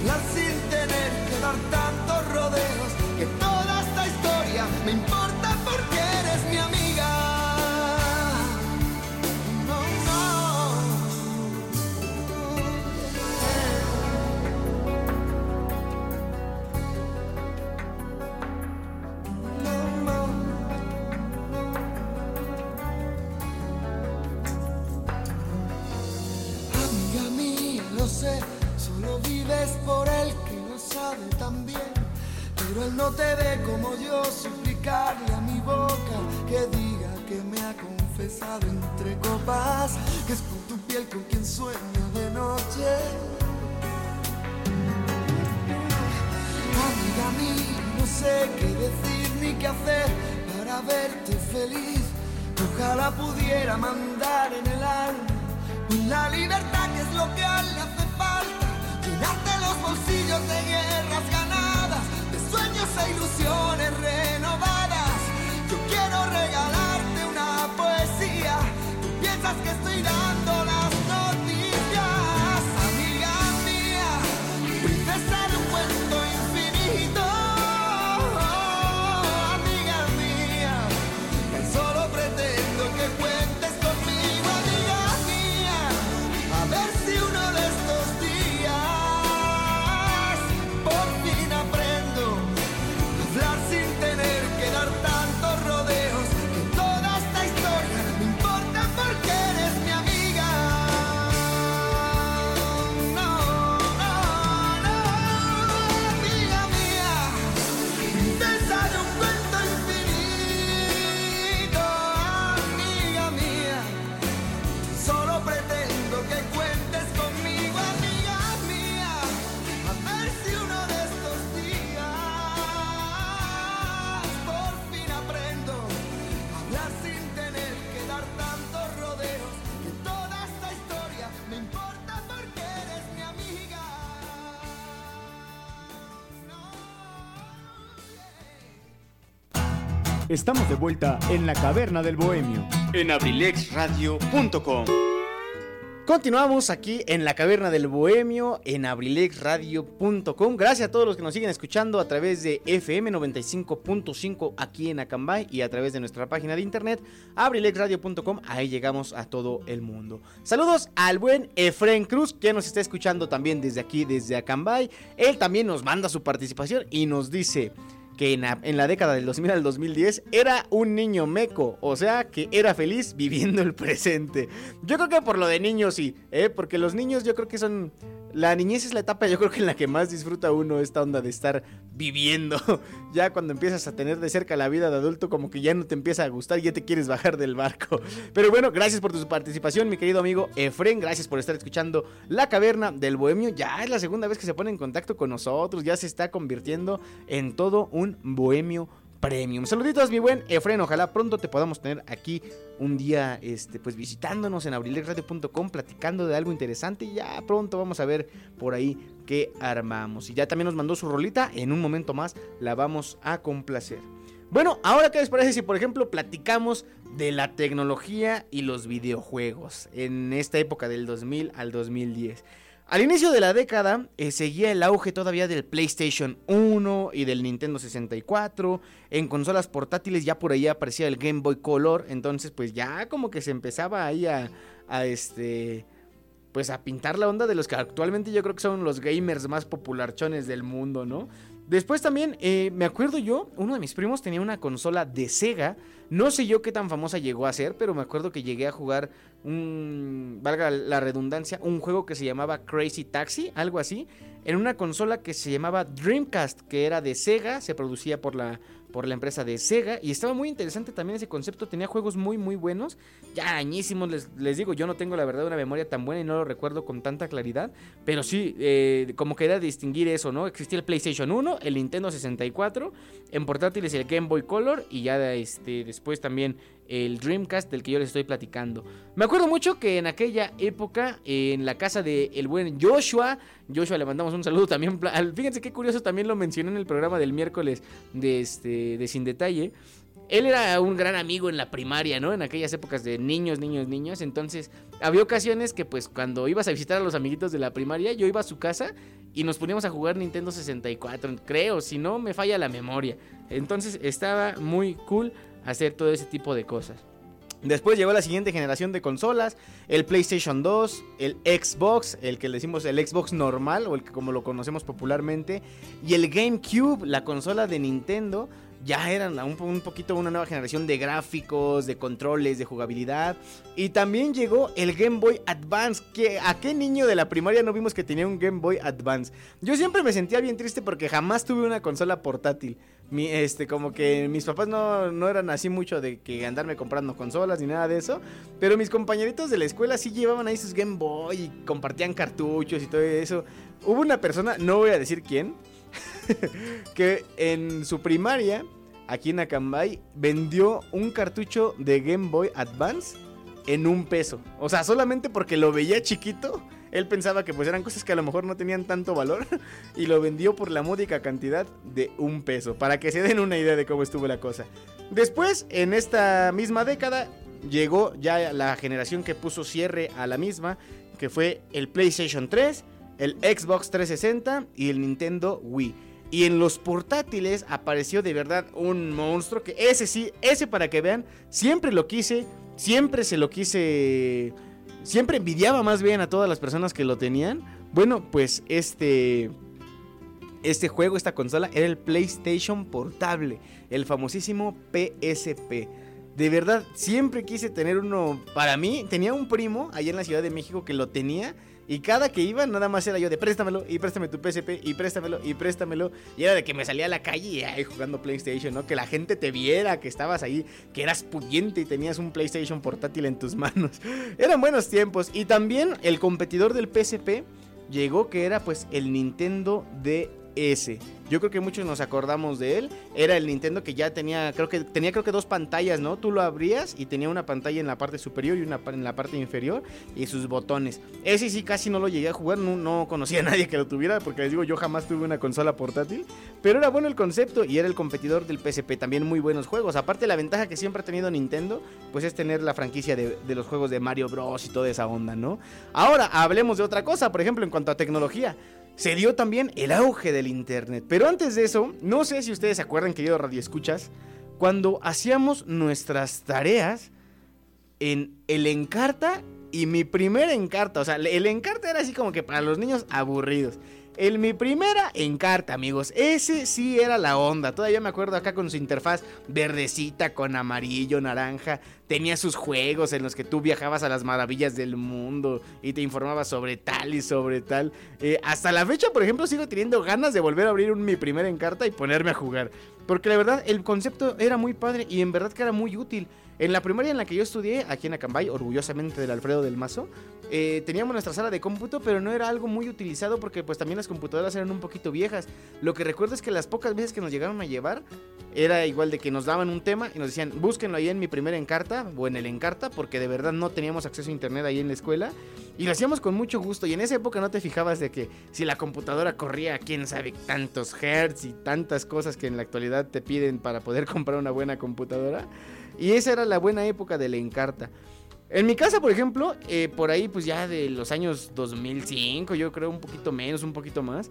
hablar sin tener que dar tantos rodeos, que toda esta historia me importa Él no te ve como yo, suplicarle a mi boca que diga que me ha confesado entre copas, que es con tu piel con quien sueño de noche. Amiga mía, no sé qué decir ni qué hacer para verte feliz. Ojalá pudiera mandar en el alma la libertad que es lo que a él le hace falta. Llenarte los bolsillos de guerras sueños e ilusiones renovadas. Yo quiero regalarte una poesía. Tú piensas que estoy Estamos de vuelta en la caverna del bohemio. En abrilexradio.com. Continuamos aquí en la caverna del bohemio en abrilexradio.com. Gracias a todos los que nos siguen escuchando a través de FM 95.5 aquí en Acambay y a través de nuestra página de internet abrilexradio.com. Ahí llegamos a todo el mundo. Saludos al buen Efren Cruz que nos está escuchando también desde aquí, desde Acambay. Él también nos manda su participación y nos dice que en la, década del 2000 al 2010 era un niño meco, o sea que era feliz viviendo el presente. Yo creo que por lo de niños sí, ¿eh? porque los niños yo creo que son... La niñez es la etapa yo creo que en la que más disfruta uno esta onda de estar viviendo. Ya cuando empiezas a tener de cerca la vida de adulto como que ya no te empieza a gustar ya te quieres bajar del barco. Pero bueno, gracias por tu participación mi querido amigo Efren, gracias por estar escuchando La Caverna del Bohemio. Ya es la segunda vez que se pone en contacto con nosotros, ya se está convirtiendo en todo un bohemio premium. Saluditos, mi buen Efren. Ojalá pronto te podamos tener aquí un día, este, pues visitándonos en abrilexradio.com, platicando de algo interesante. Y ya pronto vamos a ver por ahí qué armamos. Y ya también nos mandó su rolita. En un momento más la vamos a complacer. Bueno, ahora qué les parece si por ejemplo platicamos de la tecnología y los videojuegos en esta época del 2000 al 2010. Al inicio de la década eh, seguía el auge todavía del PlayStation 1 y del Nintendo 64. En consolas portátiles ya por ahí aparecía el Game Boy Color. Entonces pues ya como que se empezaba ahí a, a este... Pues a pintar la onda de los que actualmente yo creo que son los gamers más popularchones del mundo, ¿no? Después también, eh, me acuerdo yo, uno de mis primos tenía una consola de Sega. No sé yo qué tan famosa llegó a ser, pero me acuerdo que llegué a jugar un, valga la redundancia, un juego que se llamaba Crazy Taxi, algo así, en una consola que se llamaba Dreamcast, que era de Sega, se producía por la, por la empresa de Sega y estaba muy interesante también ese concepto, tenía juegos muy muy buenos, ya añísimos, les, les digo, yo no tengo la verdad una memoria tan buena y no lo recuerdo con tanta claridad, pero sí, eh, como que era distinguir eso, ¿no? Existía el PlayStation 1, el Nintendo 64, en portátiles el Game Boy Color y ya este, después también el Dreamcast del que yo les estoy platicando. Me acuerdo mucho que en aquella época, en la casa del el buen Joshua, Joshua le mandamos un saludo también. Fíjense qué curioso, también lo mencioné en el programa del miércoles de, este, de Sin Detalle. Él era un gran amigo en la primaria, ¿no? En aquellas épocas de niños, niños, niños. Entonces, había ocasiones que, pues, cuando ibas a visitar a los amiguitos de la primaria, yo iba a su casa y nos poníamos a jugar Nintendo 64, creo, si no me falla la memoria. Entonces, estaba muy cool hacer todo ese tipo de cosas. Después llegó la siguiente generación de consolas, el PlayStation 2, el Xbox, el que le decimos el Xbox normal o el que como lo conocemos popularmente, y el GameCube, la consola de Nintendo, ya eran un, poquito una nueva generación de gráficos, de controles, de jugabilidad. Y también llegó el Game Boy Advance. Que, ¿A qué niño de la primaria no vimos que tenía un Game Boy Advance? Yo siempre me sentía bien triste porque jamás tuve una consola portátil. Mi, este, como que mis papás no, no eran así mucho de que andarme comprando consolas ni nada de eso. Pero mis compañeritos de la escuela sí llevaban ahí sus Game Boy y compartían cartuchos y todo eso. Hubo una persona, no voy a decir quién, que en su primaria, aquí en Acambay, vendió un cartucho de Game Boy Advance en un peso. O sea, solamente porque lo veía chiquito, él pensaba que pues eran cosas que a lo mejor no tenían tanto valor y lo vendió por la módica cantidad de un peso, para que se den una idea de cómo estuvo la cosa. Después, en esta misma década, llegó ya la generación que puso cierre a la misma, que fue el PlayStation 3, el Xbox 360 y el Nintendo Wii. Y en los portátiles apareció de verdad un monstruo que ese sí, ese para que vean, siempre lo quise, siempre se lo quise, siempre envidiaba más bien a todas las personas que lo tenían. Bueno, pues este este juego, esta consola era el PlayStation portable, el famosísimo PSP. De verdad, siempre quise tener uno para mí. Tenía un primo allá en la Ciudad de México que lo tenía y cada que iba, nada más era yo de préstamelo y préstame tu PSP y préstamelo y préstamelo. Y era de que me salía a la calle y ahí jugando PlayStation, ¿no? Que la gente te viera, que estabas ahí, que eras pudiente y tenías un PlayStation portátil en tus manos. Eran buenos tiempos. Y también el competidor del PSP llegó que era pues el Nintendo de DS. Yo creo que muchos nos acordamos de él. Era el Nintendo que ya tenía, creo que tenía creo que dos pantallas, ¿no? Tú lo abrías y tenía una pantalla en la parte superior y una en la parte inferior y sus botones. Ese sí casi no lo llegué a jugar, no, no conocía a nadie que lo tuviera porque les digo, yo jamás tuve una consola portátil, pero era bueno el concepto y era el competidor del PSP, también muy buenos juegos. Aparte la ventaja que siempre ha tenido Nintendo, pues es tener la franquicia de, de los juegos de Mario Bros y toda esa onda, ¿no? Ahora hablemos de otra cosa, por ejemplo, en cuanto a tecnología. Se dio también el auge del internet. Pero antes de eso, no sé si ustedes se acuerdan, querido Radio Escuchas, cuando hacíamos nuestras tareas en el Encarta y mi primer Encarta. O sea, el Encarta era así como que para los niños aburridos. El mi primera Encarta, amigos. Ese sí era la onda. Todavía me acuerdo acá con su interfaz verdecita, con amarillo, naranja. Tenía sus juegos en los que tú viajabas a las maravillas del mundo y te informabas sobre tal y sobre tal. Eh, hasta la fecha, por ejemplo, sigo teniendo ganas de volver a abrir un mi primera Encarta y ponerme a jugar. Porque la verdad, el concepto era muy padre y en verdad que era muy útil. En la primaria en la que yo estudié, aquí en Acambay, orgullosamente del Alfredo del Mazo, eh, teníamos nuestra sala de cómputo, pero no era algo muy utilizado porque pues también las computadoras eran un poquito viejas. Lo que recuerdo es que las pocas veces que nos llegaron a llevar, era igual de que nos daban un tema y nos decían, búsquenlo ahí en mi primera encarta o en el encarta, porque de verdad no teníamos acceso a internet ahí en la escuela. Y lo hacíamos con mucho gusto. Y en esa época no te fijabas de que si la computadora corría quién sabe tantos hertz y tantas cosas que en la actualidad te piden para poder comprar una buena computadora. Y esa era la buena época de la encarta. En mi casa, por ejemplo, eh, por ahí pues ya de los años 2005, yo creo un poquito menos, un poquito más,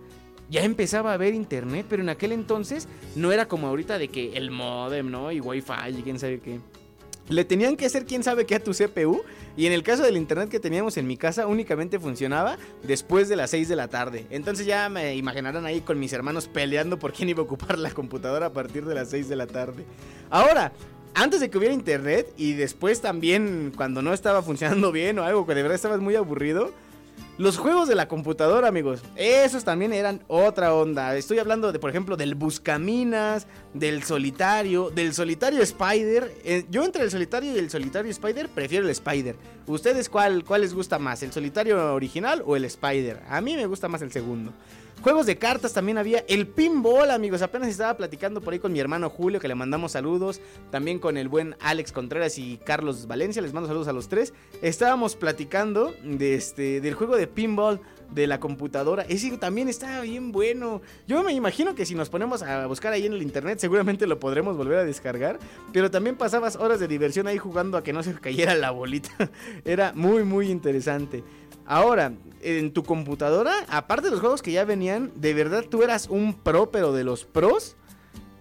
ya empezaba a haber internet, pero en aquel entonces no era como ahorita de que el modem, ¿no? Y wifi y quién sabe qué. Le tenían que hacer quién sabe qué a tu CPU. Y en el caso del internet que teníamos en mi casa, únicamente funcionaba después de las 6 de la tarde. Entonces ya me imaginarán ahí con mis hermanos peleando por quién iba a ocupar la computadora a partir de las 6 de la tarde. Ahora, antes de que hubiera internet y después también cuando no estaba funcionando bien o algo que de verdad estabas muy aburrido, los juegos de la computadora, amigos, esos también eran otra onda. Estoy hablando de, por ejemplo, del Buscaminas, del Solitario, del Solitario Spider. Eh, yo entre el Solitario y el Solitario Spider prefiero el Spider. ¿Ustedes cuál, cuál les gusta más? ¿El Solitario original o el Spider? A mí me gusta más el segundo. Juegos de cartas también había. El pinball, amigos. Apenas estaba platicando por ahí con mi hermano Julio, que le mandamos saludos. También con el buen Alex Contreras y Carlos Valencia. Les mando saludos a los tres. Estábamos platicando de este, del juego de pinball de la computadora. Ese también estaba bien bueno. Yo me imagino que si nos ponemos a buscar ahí en el internet, seguramente lo podremos volver a descargar. Pero también pasabas horas de diversión ahí jugando a que no se cayera la bolita. Era muy, muy interesante. Ahora, en tu computadora, aparte de los juegos que ya venían, de verdad tú eras un pro, pero de los pros.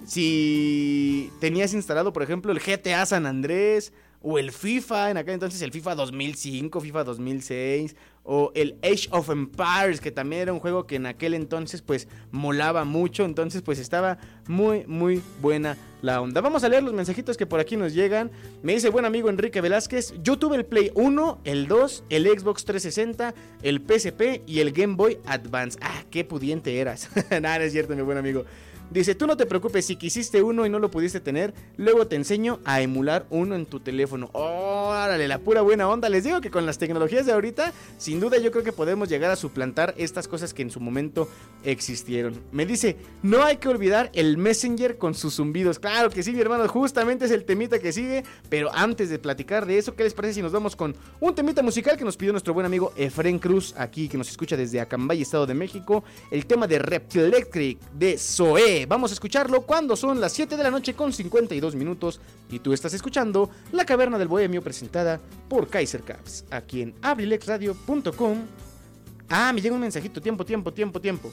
Si tenías instalado, por ejemplo, el GTA San Andrés o el FIFA, en aquel entonces el FIFA 2005, FIFA 2006, o el Age of Empires, que también era un juego que en aquel entonces pues molaba mucho, entonces pues estaba muy muy buena la onda. Vamos a leer los mensajitos que por aquí nos llegan. Me dice buen amigo Enrique Velázquez, yo tuve el Play 1, el 2, el Xbox 360, el PSP y el Game Boy Advance. Ah, qué pudiente eras. Nada, no es cierto, mi buen amigo. Dice, tú no te preocupes, si quisiste uno y no lo pudiste tener, luego te enseño a emular uno en tu teléfono. Órale, la pura buena onda. Les digo que con las tecnologías de ahorita, sin duda yo creo que podemos llegar a suplantar estas cosas que en su momento existieron. Me dice, no hay que olvidar el Messenger con sus zumbidos. Claro que sí, mi hermano, justamente es el temita que sigue. Pero antes de platicar de eso, ¿qué les parece si nos vamos con un temita musical que nos pidió nuestro buen amigo Efren Cruz, aquí que nos escucha desde Acambay, Estado de México? El tema de Reptil Electric de Vamos a escucharlo cuando son las 7 de la noche con 52 minutos y tú estás escuchando La Caverna del Bohemio presentada por Kaiser Caps, aquí en abrilexradio.com. Ah, me llega un mensajito, tiempo, tiempo, tiempo, tiempo.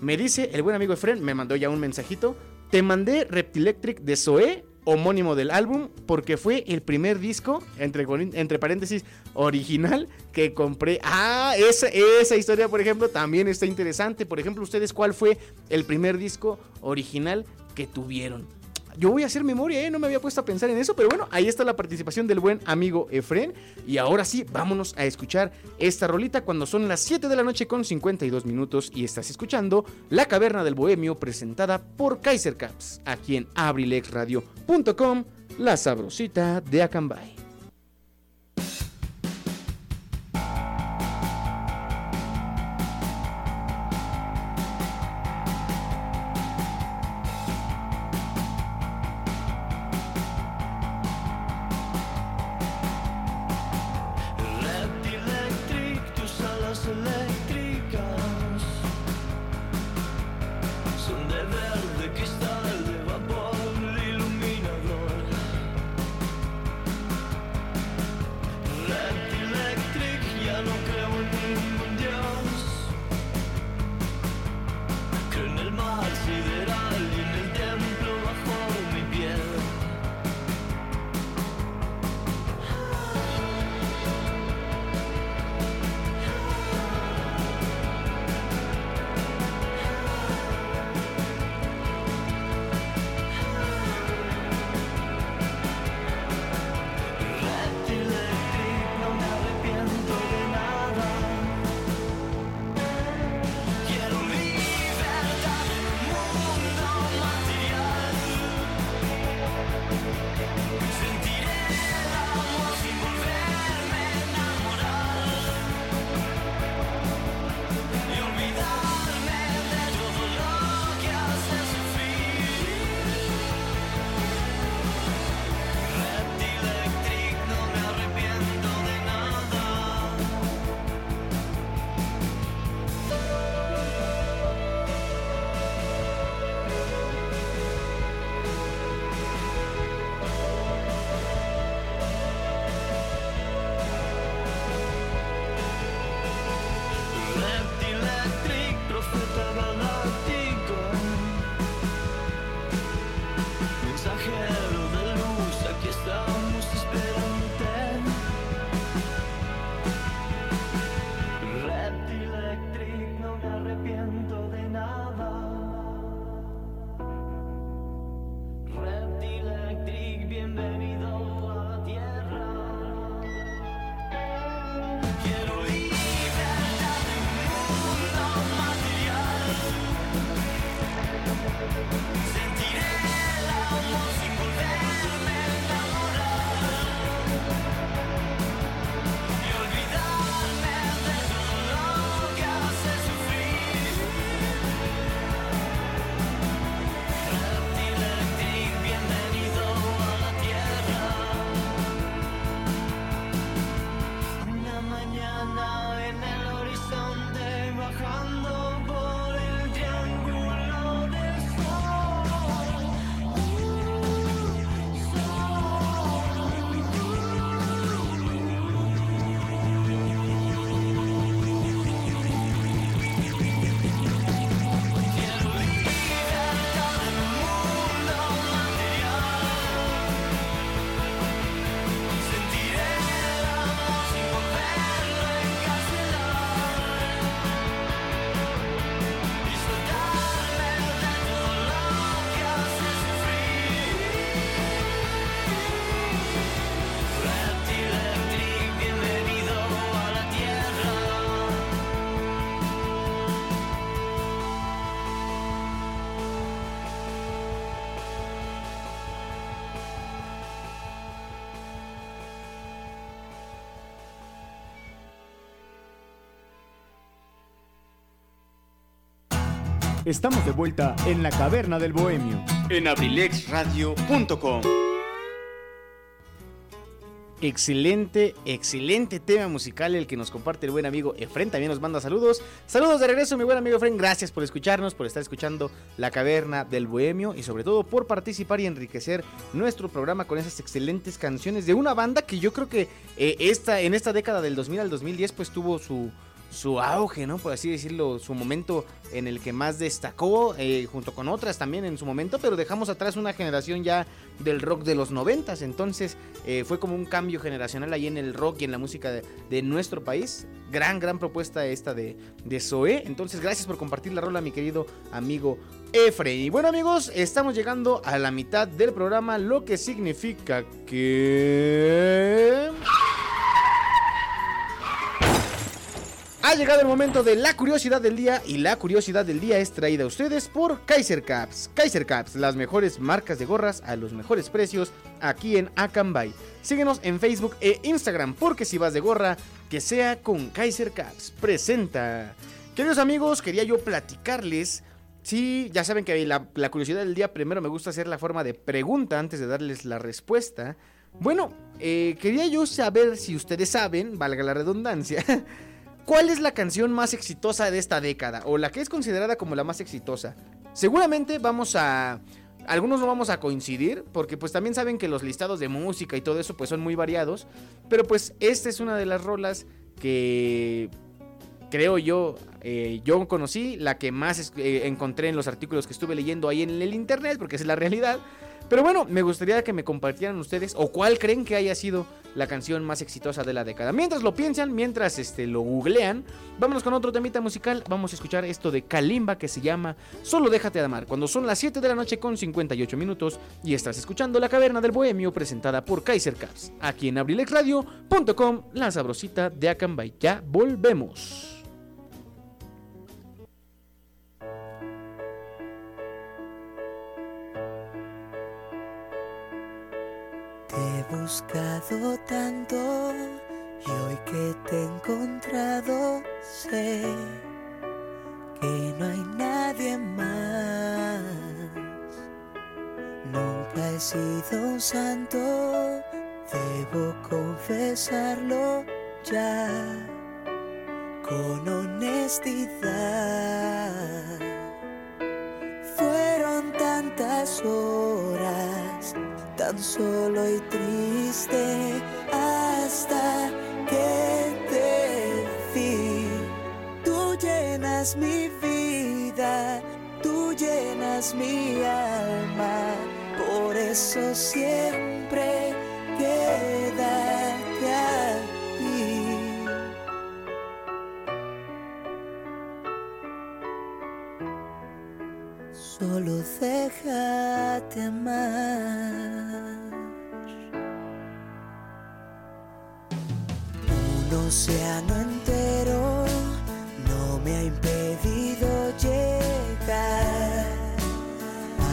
Me dice el buen amigo Efren, me mandó ya un mensajito. Te mandé Reptilectric de Zoe, homónimo del álbum, porque fue el primer disco, entre, entre paréntesis, original que compré. Ah, esa, esa historia, por ejemplo, también está interesante. Por ejemplo, ustedes, ¿cuál fue el primer disco original que tuvieron? Yo voy a hacer memoria, ¿eh? no me había puesto a pensar en eso, pero bueno, ahí está la participación del buen amigo Efren. Y ahora sí, vámonos a escuchar esta rolita cuando son las 7 de la noche con 52 minutos y estás escuchando La Caverna del Bohemio presentada por Kaiser Caps, aquí en abrilexradio.com, la sabrosita de Acambay. Estamos de vuelta en la caverna del bohemio. En abrilexradio.com. Excelente, excelente tema musical el que nos comparte el buen amigo Efren. También nos manda saludos. Saludos de regreso, mi buen amigo Efren. Gracias por escucharnos, por estar escuchando La Caverna del Bohemio y sobre todo por participar y enriquecer nuestro programa con esas excelentes canciones de una banda que yo creo que eh, esta, en esta década del 2000 al 2010 pues tuvo su, su auge, ¿no? Por así decirlo, su momento en el que más destacó, eh, junto con otras también en su momento, pero dejamos atrás una generación ya del rock de los noventas, entonces eh, fue como un cambio generacional ahí en el rock y en la música de, nuestro país. Gran, gran propuesta esta de, de Zoé, entonces gracias por compartir la rola, mi querido amigo Efraín. Y bueno amigos, estamos llegando a la mitad del programa, lo que significa que... Ha llegado el momento de la curiosidad del día y la curiosidad del día es traída a ustedes por Kaiser Caps. Kaiser Caps, las mejores marcas de gorras a los mejores precios aquí en Acambay. Síguenos en Facebook e Instagram porque si vas de gorra, que sea con Kaiser Caps. Presenta. Queridos amigos, quería yo platicarles. Sí, ya saben que la, curiosidad del día primero me gusta hacer la forma de pregunta antes de darles la respuesta. Bueno, eh, quería yo saber si ustedes saben, valga la redundancia, ¿Cuál es la canción más exitosa de esta década? O la que es considerada como la más exitosa. Seguramente vamos a... Algunos no vamos a coincidir, porque pues también saben que los listados de música y todo eso pues son muy variados. Pero pues esta es una de las rolas que creo yo, eh, yo conocí, la que más eh, encontré en los artículos que estuve leyendo ahí en el internet, porque es la realidad. Pero bueno, me gustaría que me compartieran ustedes o cuál creen que haya sido la canción más exitosa de la década. Mientras lo piensan, mientras este, lo googlean, vámonos con otro temita musical. Vamos a escuchar esto de Kalimba que se llama Solo déjate amar. Cuando son las 7 de la noche con 58 minutos y estás escuchando La Caverna del Bohemio presentada por Kaiser Caps. Aquí en abrilexradio.com, la sabrosita de Acambay. Ya volvemos. He buscado tanto y hoy que te he encontrado sé que no hay nadie más. Nunca he sido un santo, debo confesarlo ya con honestidad. Fueron tantas horas tan solo y triste hasta que te vi. Tú llenas mi vida, tú llenas mi alma, por eso siempre quédate aquí. Solo déjate amar. Un océano entero no me ha impedido llegar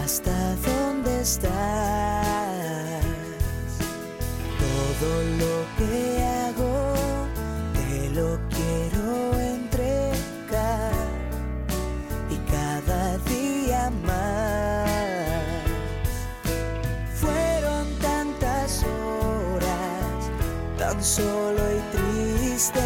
hasta donde estás. Todo lo que solo y triste,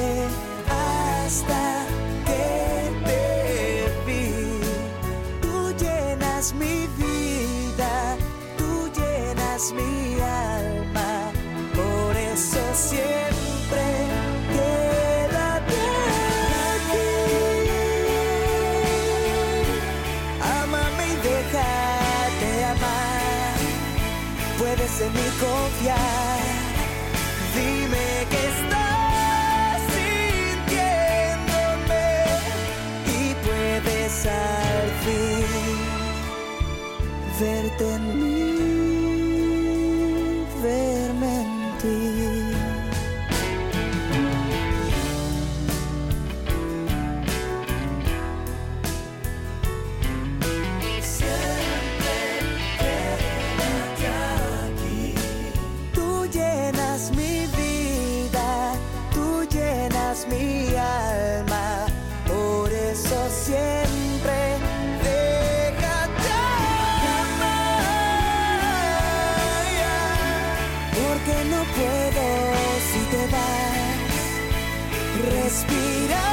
respirar.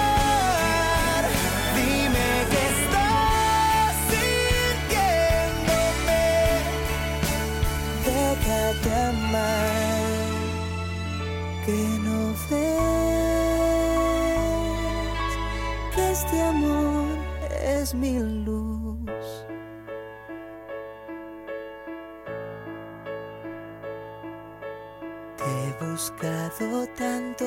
Dime que estás sintiéndome. Déjate amar. Que no ves que este amor es mi luz. Te he buscado tanto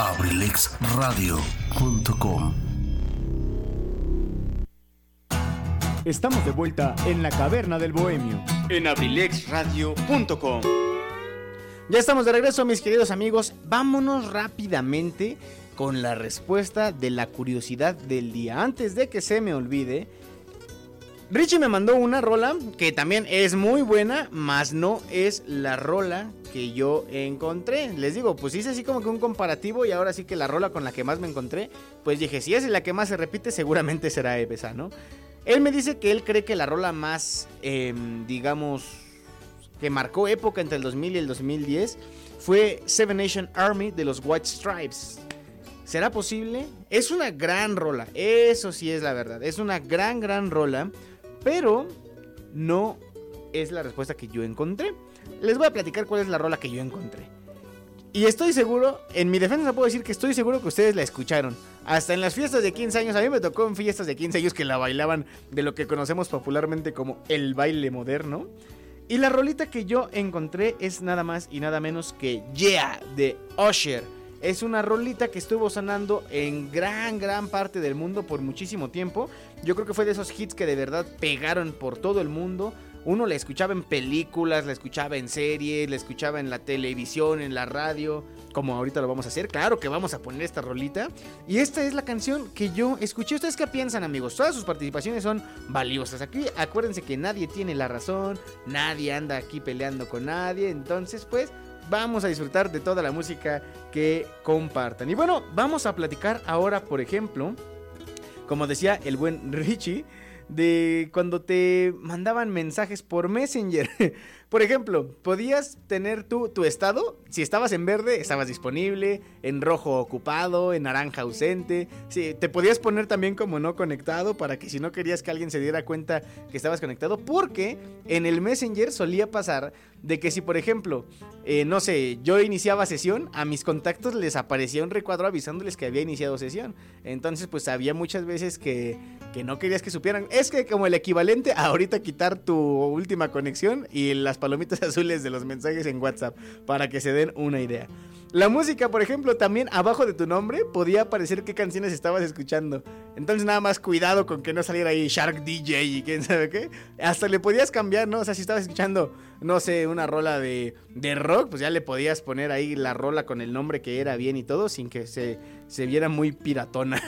abrilexradio.com Estamos de vuelta en la caverna del bohemio. En abrilexradio.com. Ya estamos de regreso, mis queridos amigos. Vámonos rápidamente con la respuesta de la curiosidad del día. Antes de que se me olvide, Richie me mandó una rola que también es muy buena, mas no es la rola que yo encontré. Les digo, pues hice así como que un comparativo y ahora sí que la rola con la que más me encontré, pues dije, si es la que más se repite, seguramente será esa, ¿no? Él me dice que él cree que la rola más, em, digamos, que marcó época entre el 2000 y el 2010 fue Seven Nation Army de los White Stripes. ¿Será posible? Es una gran rola, eso sí es la verdad. Es una gran, gran rola, pero no es la respuesta que yo encontré. Les voy a platicar cuál es la rola que yo encontré. Y estoy seguro, en mi defensa puedo decir que estoy seguro que ustedes la escucharon. Hasta en las fiestas de 15 años, a mí me tocó en fiestas de 15 años que la bailaban de lo que conocemos popularmente como el baile moderno. Y la rolita que yo encontré es nada más y nada menos que Yeah de Usher. Es una rolita que estuvo sonando en gran, gran parte del mundo por muchísimo tiempo. Yo creo que fue de esos hits que de verdad pegaron por todo el mundo. Uno la escuchaba en películas, la escuchaba en series, la escuchaba en la televisión, en la radio, como ahorita lo vamos a hacer. Claro que vamos a poner esta rolita. Y esta es la canción que yo escuché. ¿Ustedes qué piensan, amigos? Todas sus participaciones son valiosas. Aquí acuérdense que nadie tiene la razón, nadie anda aquí peleando con nadie. Entonces, pues, vamos a disfrutar de toda la música que compartan. Y bueno, vamos a platicar ahora, por ejemplo, como decía el buen Richie, de cuando te mandaban mensajes por Messenger. Por ejemplo, podías tener tu, tu estado, si estabas en verde, estabas disponible, en rojo ocupado, en naranja ausente. Sí, te podías poner también como no conectado para que si no querías que alguien se diera cuenta que estabas conectado, porque en el Messenger solía pasar de que si por ejemplo, eh, no sé, yo iniciaba sesión, a mis contactos les aparecía un recuadro avisándoles que había iniciado sesión. Entonces pues había muchas veces que, que no querías que supieran. Es que como el equivalente ahorita quitar tu última conexión y las palomitas azules de los mensajes en WhatsApp para que se den una idea. La música, por ejemplo, también abajo de tu nombre podía aparecer qué canciones estabas escuchando. Entonces nada más cuidado con que no saliera ahí Shark DJ y quién sabe qué. Hasta le podías cambiar, ¿no? O sea, si estabas escuchando, no sé, una rola de, de rock, pues ya le podías poner ahí la rola con el nombre que era bien y todo sin que se, se viera muy piratona.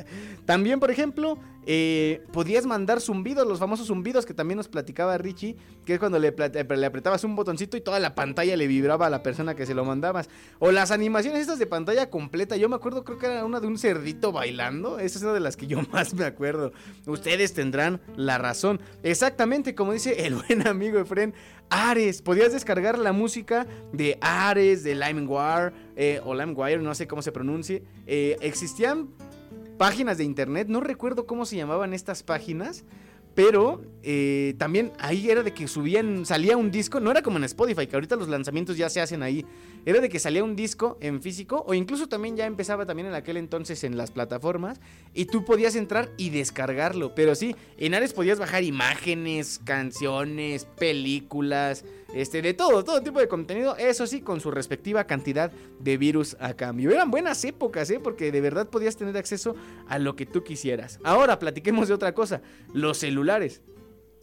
también, por ejemplo, eh, podías mandar zumbidos, los famosos zumbidos que también nos platicaba Richie, que es cuando le, le, apretabas un botoncito y toda la pantalla le vibraba a la persona que se lo mandabas. O las animaciones estas de pantalla completa, yo me acuerdo, creo que era una de un cerdito bailando, esa es una de las que yo más me acuerdo. Ustedes tendrán la razón. Exactamente, como dice el buen amigo Efren, Ares, podías descargar la música de Ares, de LimeWire, eh, o LimeWire, no sé cómo se pronuncie. Eh, existían páginas de internet, no recuerdo cómo se llamaban estas páginas, pero eh, también ahí era de que subían, salía un disco, no era como en Spotify, que ahorita los lanzamientos ya se hacen ahí, era de que salía un disco en físico o incluso también ya empezaba también en aquel entonces en las plataformas y tú podías entrar y descargarlo, pero sí, en Ares podías bajar imágenes, canciones, películas, este, de todo, todo tipo de contenido, eso sí, con su respectiva cantidad de virus a cambio. Eran buenas épocas, ¿eh? Porque de verdad podías tener acceso a lo que tú quisieras. Ahora, platiquemos de otra cosa, los celulares.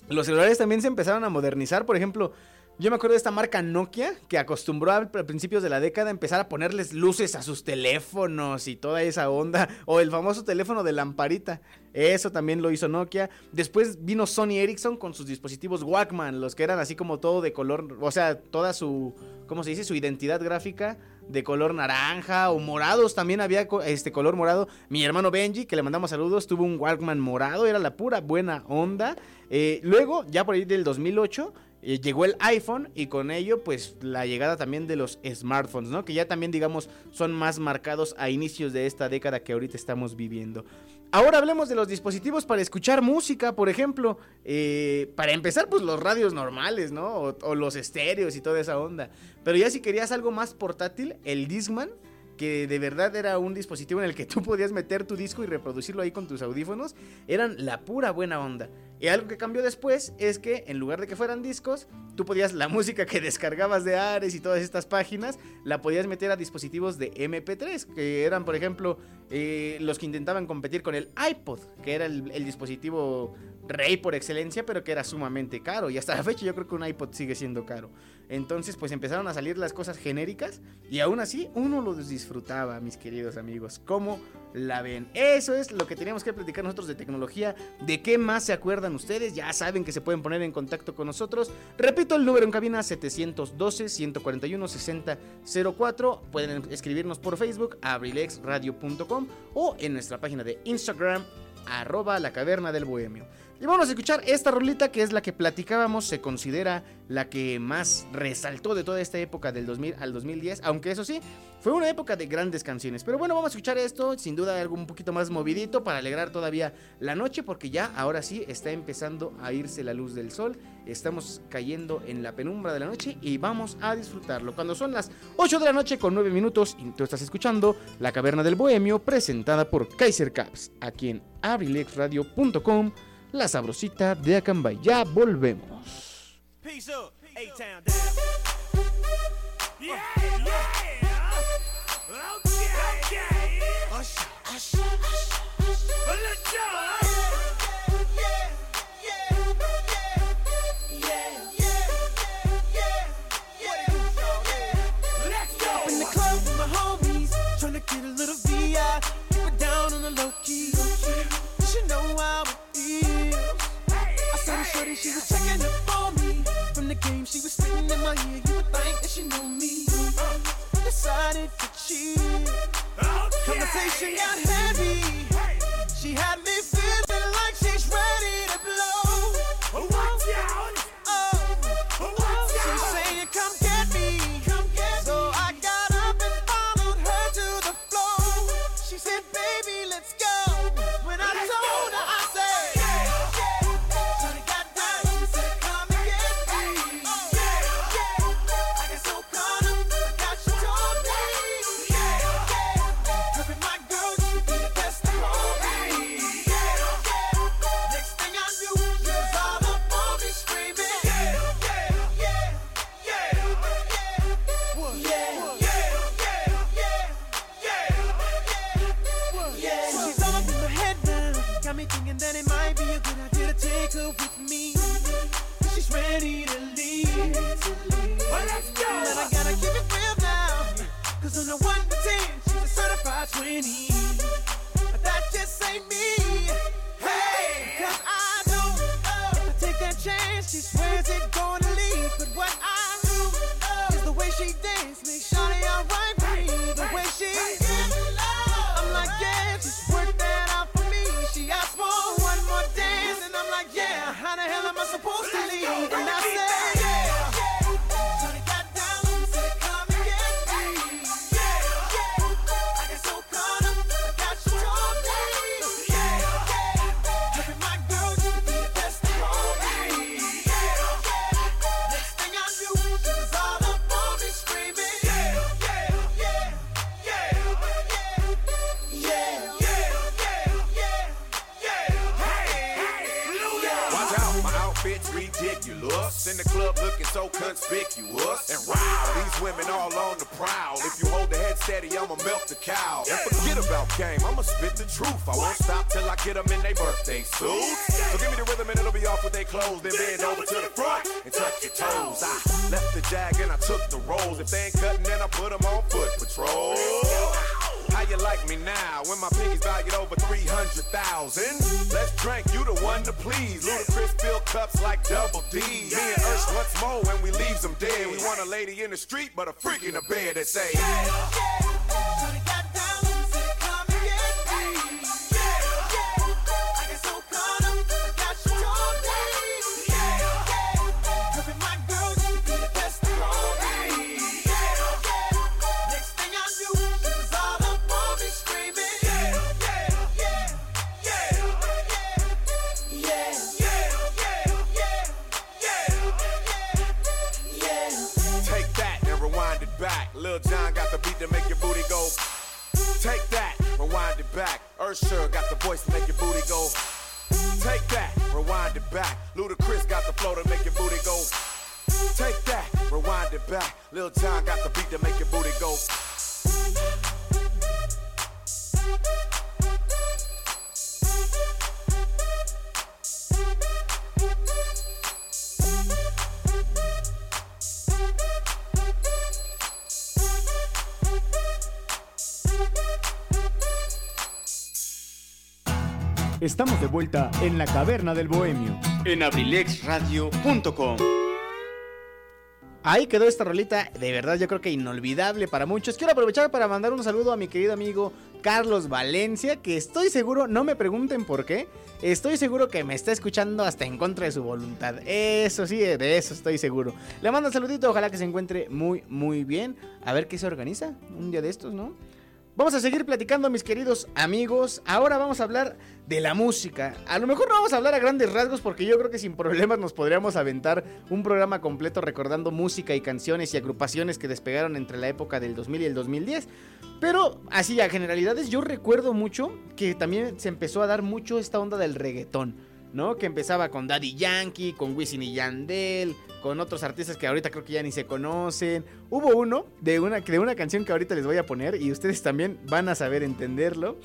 Los celulares también se empezaron a modernizar, por ejemplo, Yo me acuerdo de esta marca Nokia que acostumbró a principios de la década a empezar a ponerles luces a sus teléfonos y toda esa onda. O el famoso teléfono de lamparita. Eso también lo hizo Nokia. Después vino Sony Ericsson con sus dispositivos Walkman, los que eran así como todo de color, o sea, toda su, ¿cómo se dice? Su identidad gráfica de color naranja o morados. También había este color morado. Mi hermano Benji, que le mandamos saludos, tuvo un Walkman morado. Era la pura buena onda. Eh, luego, ya por ahí del 2008 eh, llegó el iPhone y con ello pues la llegada también de los smartphones, ¿no? Que ya también digamos son más marcados a inicios de esta década que ahorita estamos viviendo. Ahora hablemos de los dispositivos para escuchar música, por ejemplo. Eh, para empezar, pues los radios normales, ¿no? O, o, los estéreos y toda esa onda. Pero ya si querías algo más portátil, el Discman que de verdad era un dispositivo en el que tú podías meter tu disco y reproducirlo ahí con tus audífonos, eran la pura buena onda. Y algo que cambió después es que en lugar de que fueran discos, tú podías la música que descargabas de Ares y todas estas páginas, la podías meter a dispositivos de MP3, que eran por ejemplo eh, los que intentaban competir con el iPod, que era el, el dispositivo rey por excelencia, pero que era sumamente caro. Y hasta la fecha yo creo que un iPod sigue siendo caro. Entonces pues empezaron a salir las cosas genéricas y aún así uno los disfrutaba, mis queridos amigos. ¿Cómo la ven? Eso es lo que teníamos que platicar nosotros de tecnología. ¿De qué más se acuerdan ustedes? Ya saben que se pueden poner en contacto con nosotros. Repito el número en cabina 712-141-6004. Pueden escribirnos por Facebook, abrilexradio.com o en nuestra página de Instagram, arroba la caverna del bohemio. Y vamos a escuchar esta rolita que es la que platicábamos, se considera la que más resaltó de toda esta época del 2000 al 2010, aunque eso sí, fue una época de grandes canciones. Pero bueno, vamos a escuchar esto, sin duda algo un poquito más movidito para alegrar todavía la noche, porque ya ahora sí está empezando a irse la luz del sol, estamos cayendo en la penumbra de la noche y vamos a disfrutarlo. Cuando son las 8 de la noche con 9 minutos y tú estás escuchando La Caverna del Bohemio presentada por Kaiser Caps, aquí en abrilexradio.com la sabrosita de Acambay. Ya volvemos. Peace she was checking up on me. From the game, she was spitting in my ear. You would think that she knew me. Uh, decided to cheat. Oh, Conversation got heavy. She had me Estamos de vuelta en la caverna del bohemio. En abrilexradio.com. Ahí quedó esta rolita, de verdad yo creo que inolvidable para muchos. Quiero aprovechar para mandar un saludo a mi querido amigo Carlos Valencia, que estoy seguro, no me pregunten por qué, estoy seguro que me está escuchando hasta en contra de su voluntad. Eso sí, de eso estoy seguro. Le mando un saludito, ojalá que se encuentre muy, muy bien. A ver qué se organiza un día de estos, ¿no? Vamos a seguir platicando, mis queridos amigos. Ahora vamos a hablar de la música. A lo mejor no vamos a hablar a grandes rasgos porque yo creo que sin problemas nos podríamos aventar un programa completo recordando música y canciones y agrupaciones que despegaron entre la época del 2000 y el 2010. Pero así a generalidades yo recuerdo mucho que también se empezó a dar mucho esta onda del reggaetón. ¿No? Que empezaba con Daddy Yankee, con Wisin y Yandel, con otros artistas que ahorita creo que ya ni se conocen. Hubo uno de una, de una canción que ahorita les voy a poner y ustedes también van a saber entenderlo.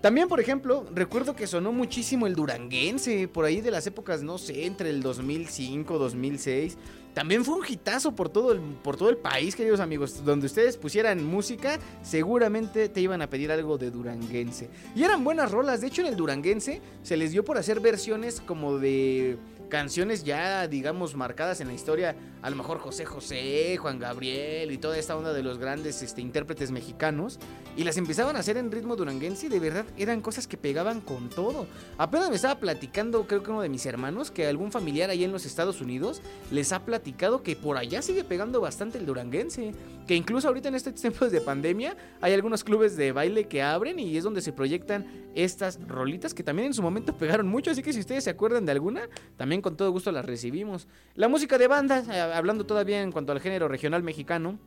También, por ejemplo, recuerdo que sonó muchísimo el duranguense, por ahí de las épocas, no sé, entre el 2005, 2006. También fue un hitazo por todo, el, por todo el país, queridos amigos. Donde ustedes pusieran música, seguramente te iban a pedir algo de duranguense. Y eran buenas rolas, de hecho en el duranguense se les dio por hacer versiones como de canciones ya, digamos, marcadas en la historia, a lo mejor José José, Juan Gabriel y toda esta onda de los grandes este, intérpretes mexicanos, y las empezaban a hacer en ritmo duranguense y de verdad eran cosas que pegaban con todo. Apenas me estaba platicando, creo que uno de mis hermanos, que algún familiar ahí en los Estados Unidos les ha platicado que por allá sigue pegando bastante el duranguense, que incluso ahorita en estos tiempos de pandemia hay algunos clubes de baile que abren y es donde se proyectan estas rolitas que también en su momento pegaron mucho, así que si ustedes se acuerdan de alguna, también con todo gusto las recibimos. La música de banda, eh, hablando todavía en cuanto al género regional mexicano,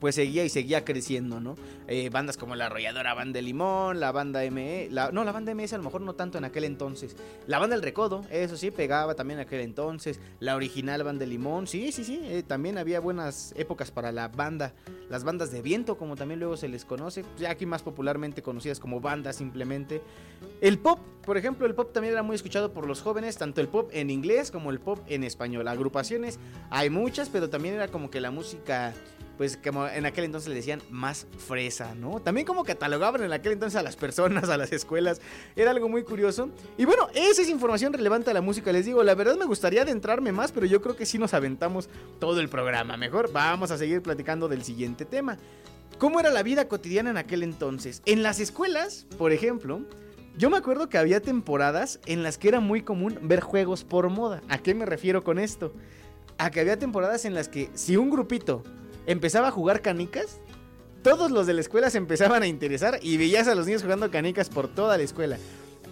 pues seguía y seguía creciendo, ¿no? Eh, bandas como la arrolladora Banda de Limón, la banda ME, la, no, la banda MS a lo mejor no tanto en aquel entonces. La banda El Recodo, eso sí, pegaba también en aquel entonces. La original Banda de Limón, sí, sí, sí, eh, también había buenas épocas para la banda. Las bandas de viento, como también luego se les conoce, ya aquí más popularmente conocidas como bandas simplemente. El pop, por ejemplo, el pop también era muy escuchado por los jóvenes, tanto el pop en inglés como el pop en español. Agrupaciones hay muchas, pero también era como que la música pues como en aquel entonces le decían más fresa, ¿no? También como catalogaban en aquel entonces a las personas, a las escuelas, era algo muy curioso. Y bueno, esa es información relevante a la música, les digo, la verdad me gustaría adentrarme más, pero yo creo que sí nos aventamos todo el programa. Mejor vamos a seguir platicando del siguiente tema. ¿Cómo era la vida cotidiana en aquel entonces? En las escuelas, por ejemplo, yo me acuerdo que había temporadas en las que era muy común ver juegos por moda. ¿A qué me refiero con esto? A que había temporadas en las que si un grupito empezaba a jugar canicas, todos los de la escuela se empezaban a interesar y veías a los niños jugando canicas por toda la escuela.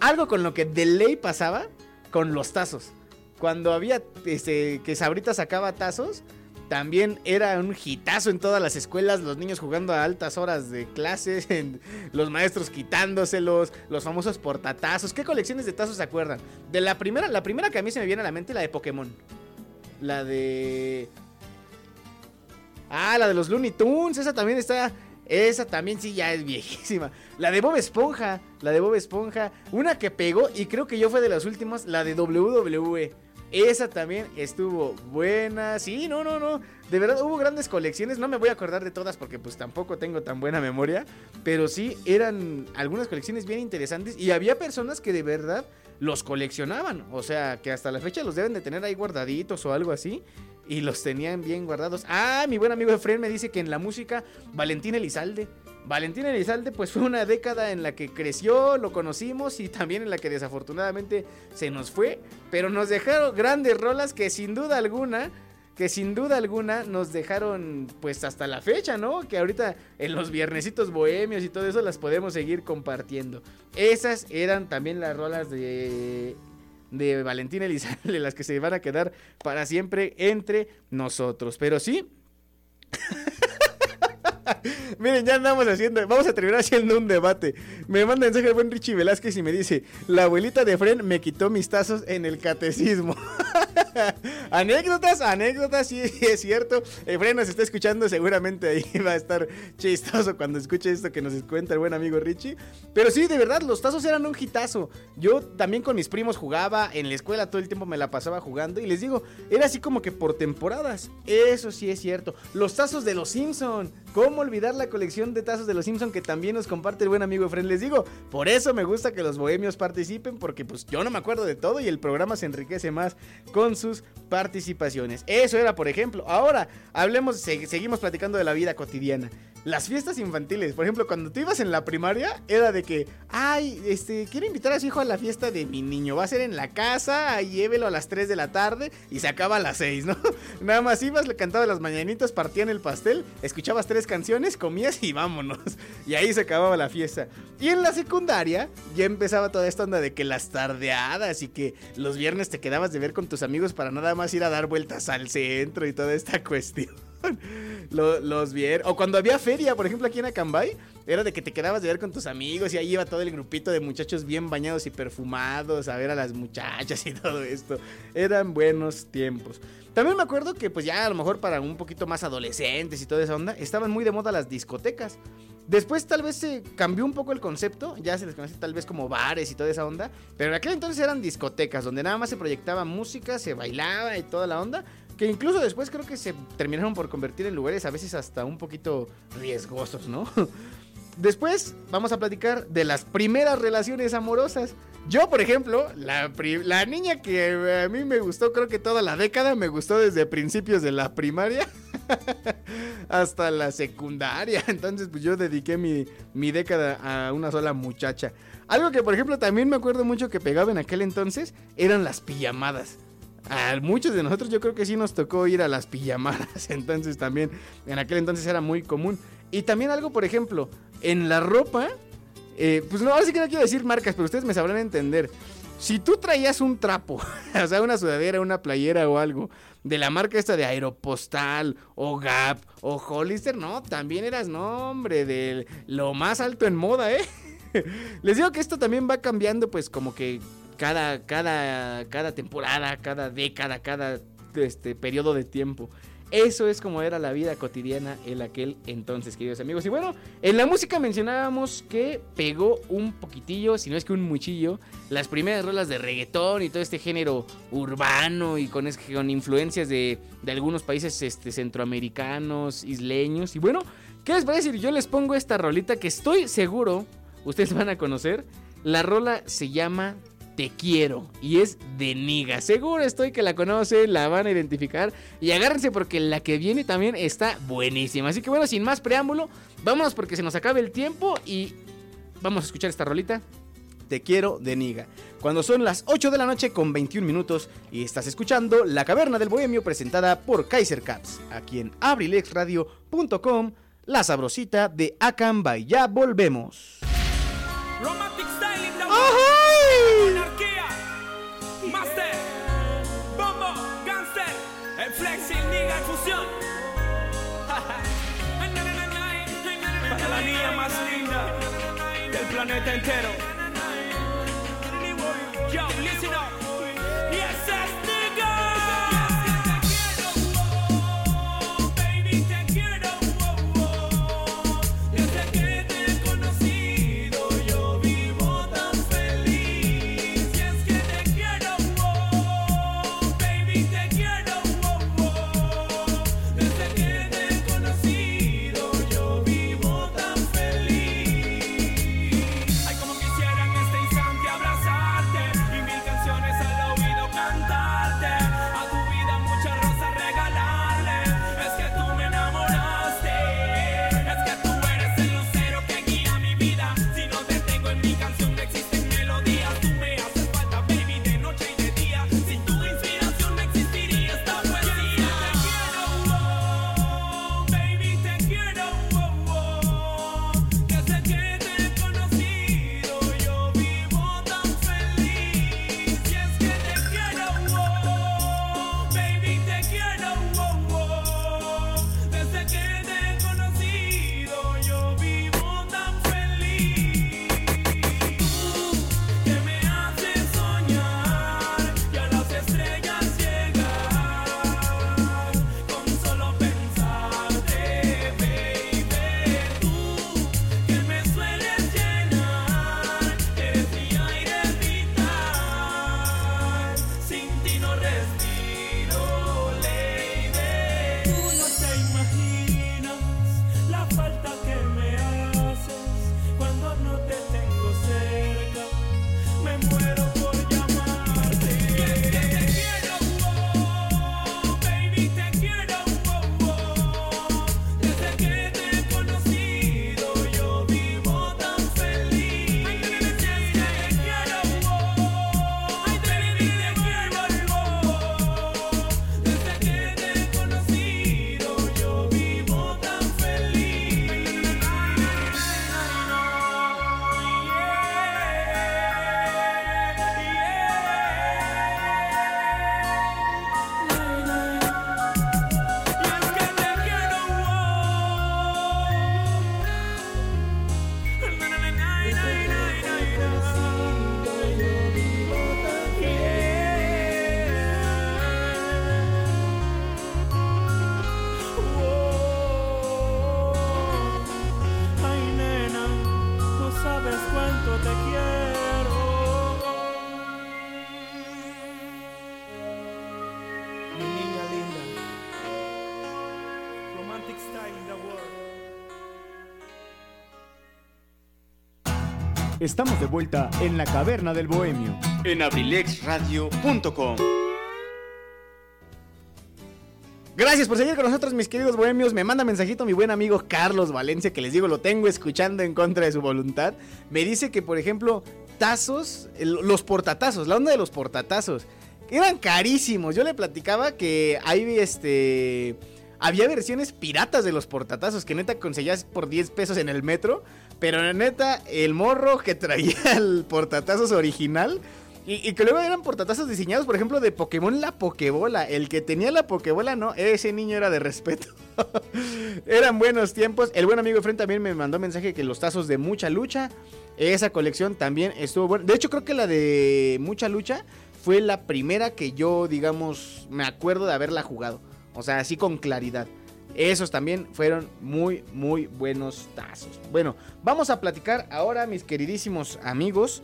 Algo con lo que de ley pasaba con los tazos. Cuando había este, que Sabrita sacaba tazos, también era un hitazo en todas las escuelas, los niños jugando a altas horas de clases, los maestros quitándoselos, los famosos portatazos. ¿Qué colecciones de tazos se acuerdan? De la primera, la primera que a mí se me viene a la mente, la de Pokémon. La de Ah, la de los Looney Tunes, esa también está. Esa también sí ya es viejísima. La de Bob Esponja, la de Bob Esponja. Una que pegó y creo que yo fue de las últimas, la de WWE. Esa también estuvo buena. Sí, no, no, no. De verdad hubo grandes colecciones. No me voy a acordar de todas porque pues tampoco tengo tan buena memoria. Pero sí eran algunas colecciones bien interesantes. Y había personas que de verdad los coleccionaban. O sea, que hasta la fecha los deben de tener ahí guardaditos o algo así. Y los tenían bien guardados. Ah, mi buen amigo Efraín me dice que en la música Valentín Elizalde. Valentín Elizalde pues fue una década en la que creció, lo conocimos y también en la que desafortunadamente se nos fue, pero nos dejaron grandes rolas que sin duda alguna que sin duda alguna nos dejaron pues hasta la fecha, ¿no? Que ahorita en los viernesitos bohemios y todo eso las podemos seguir compartiendo. Esas eran también las rolas de de Valentín Elizalde, las que se van a quedar para siempre entre nosotros. Pero sí, Miren, ya andamos haciendo, vamos a terminar haciendo un debate. Me manda mensaje el buen Richie Velázquez y me dice, la abuelita de Fren me quitó mis tazos en el catecismo. anécdotas, anécdotas, sí, es cierto. Efren nos está escuchando, seguramente ahí va a estar chistoso cuando escuche esto que nos cuenta el buen amigo Richie. Pero sí, de verdad, los tazos eran un hitazo. Yo también con mis primos jugaba, en la escuela todo el tiempo me la pasaba jugando y les digo, era así como que por temporadas. Eso sí es cierto. Los tazos de los Simpson. ¿Cómo olvidar la colección de tazos de los Simpson que también nos comparte el buen amigo Efren? Les digo, por eso me gusta que los bohemios participen porque pues yo no me acuerdo de todo y el programa se enriquece más con sus participaciones. Eso era, por ejemplo. Ahora, hablemos, seguimos platicando de la vida cotidiana. Las fiestas infantiles, por ejemplo, cuando tú ibas en la primaria, era de que, ay, este, quiero invitar a su hijo a la fiesta de mi niño. Va a ser en la casa, llévelo a las 3 de la tarde y se acaba a las 6, ¿no? Nada más ibas, le cantabas las mañanitas, partían el pastel, escuchabas tres canciones, comías y vámonos. Y ahí se acababa la fiesta. Y en la secundaria ya empezaba toda esta onda de que las tardeadas y que los viernes te quedabas de ver con tus amigos para nada más ir a dar vueltas al centro y toda esta cuestión. los, vieron. O cuando había feria, por ejemplo, aquí en Acambay, era de que te quedabas de ver con tus amigos y ahí iba todo el grupito de muchachos bien bañados y perfumados a ver a las muchachas y todo esto. Eran buenos tiempos. También me acuerdo que pues ya a lo mejor para un poquito más adolescentes y toda esa onda, estaban muy de moda las discotecas. Después tal vez se cambió un poco el concepto, ya se les conoce tal vez como bares y toda esa onda, pero en aquel entonces eran discotecas donde nada más se proyectaba música, se bailaba y toda la onda, que incluso después creo que se terminaron por convertir en lugares a veces hasta un poquito riesgosos, ¿no? Después vamos a platicar de las primeras relaciones amorosas. Yo, por ejemplo, la, niña que a mí me gustó, creo que toda la década, me gustó desde principios de la primaria hasta la secundaria. Entonces, pues yo dediqué mi, mi década a una sola muchacha. Algo que, por ejemplo, también me acuerdo mucho que pegaba en aquel entonces eran las pijamadas. A muchos de nosotros yo creo que sí nos tocó ir a las pijamadas, entonces también en aquel entonces era muy común. Y también algo, por ejemplo, en la ropa, eh, pues no, ahora sí que no quiero decir marcas, pero ustedes me sabrán entender. Si tú traías un trapo, o sea, una sudadera, una playera o algo, de la marca esta de Aeropostal, o Gap, o Hollister, no, también eras, nombre de lo más alto en moda, ¿eh? Les digo que esto también va cambiando, pues como que cada, cada, cada temporada, cada década, cada este, periodo de tiempo. Eso es como era la vida cotidiana en aquel entonces, queridos amigos. Y bueno, en la música mencionábamos que pegó un poquitillo, si no es que un muchillo, las primeras rolas de reggaetón y todo este género urbano y con, con influencias de, algunos países este, centroamericanos, isleños. Y bueno, ¿qué les parece decir? Yo les pongo esta rolita que estoy seguro ustedes van a conocer. La rola se llama te quiero. Y es de Niga. Seguro estoy que la conocen, la van a identificar. Y agárrense porque la que viene también está buenísima. Así que bueno, sin más preámbulo, vámonos porque se nos acabe el tiempo y vamos a escuchar esta rolita. Te quiero de Niga. Cuando son las 8 de la noche con 21 minutos y estás escuchando La Caverna del Bohemio presentada por Kaiser Caps, aquí en abrilexradio.com, la sabrosita de Acambay. Ya volvemos. Estamos de vuelta en la caverna del bohemio. En abrilexradio.com. Gracias por seguir con nosotros, mis queridos bohemios. Me manda mensajito mi buen amigo Carlos Valencia, que les digo, lo tengo escuchando en contra de su voluntad. Me dice que, por ejemplo, tazos, los portatazos, la onda de los portatazos, eran carísimos. Yo le platicaba que hay este. Había versiones piratas de los portatazos que neta conseguías por 10 pesos en el metro. Pero neta, el morro que traía el portatazos original. Y, y que luego eran portatazos diseñados, por ejemplo, de Pokémon la Pokébola. El que tenía la Pokébola, no, ese niño era de respeto. Eran buenos tiempos. El buen amigo Fren también me mandó mensaje que los tazos de mucha lucha. Esa colección también estuvo buena. De hecho, creo que la de mucha lucha fue la primera que yo, digamos, me acuerdo de haberla jugado. O sea, así con claridad. Esos también fueron muy, muy buenos tazos. Bueno, vamos a platicar ahora, mis queridísimos amigos,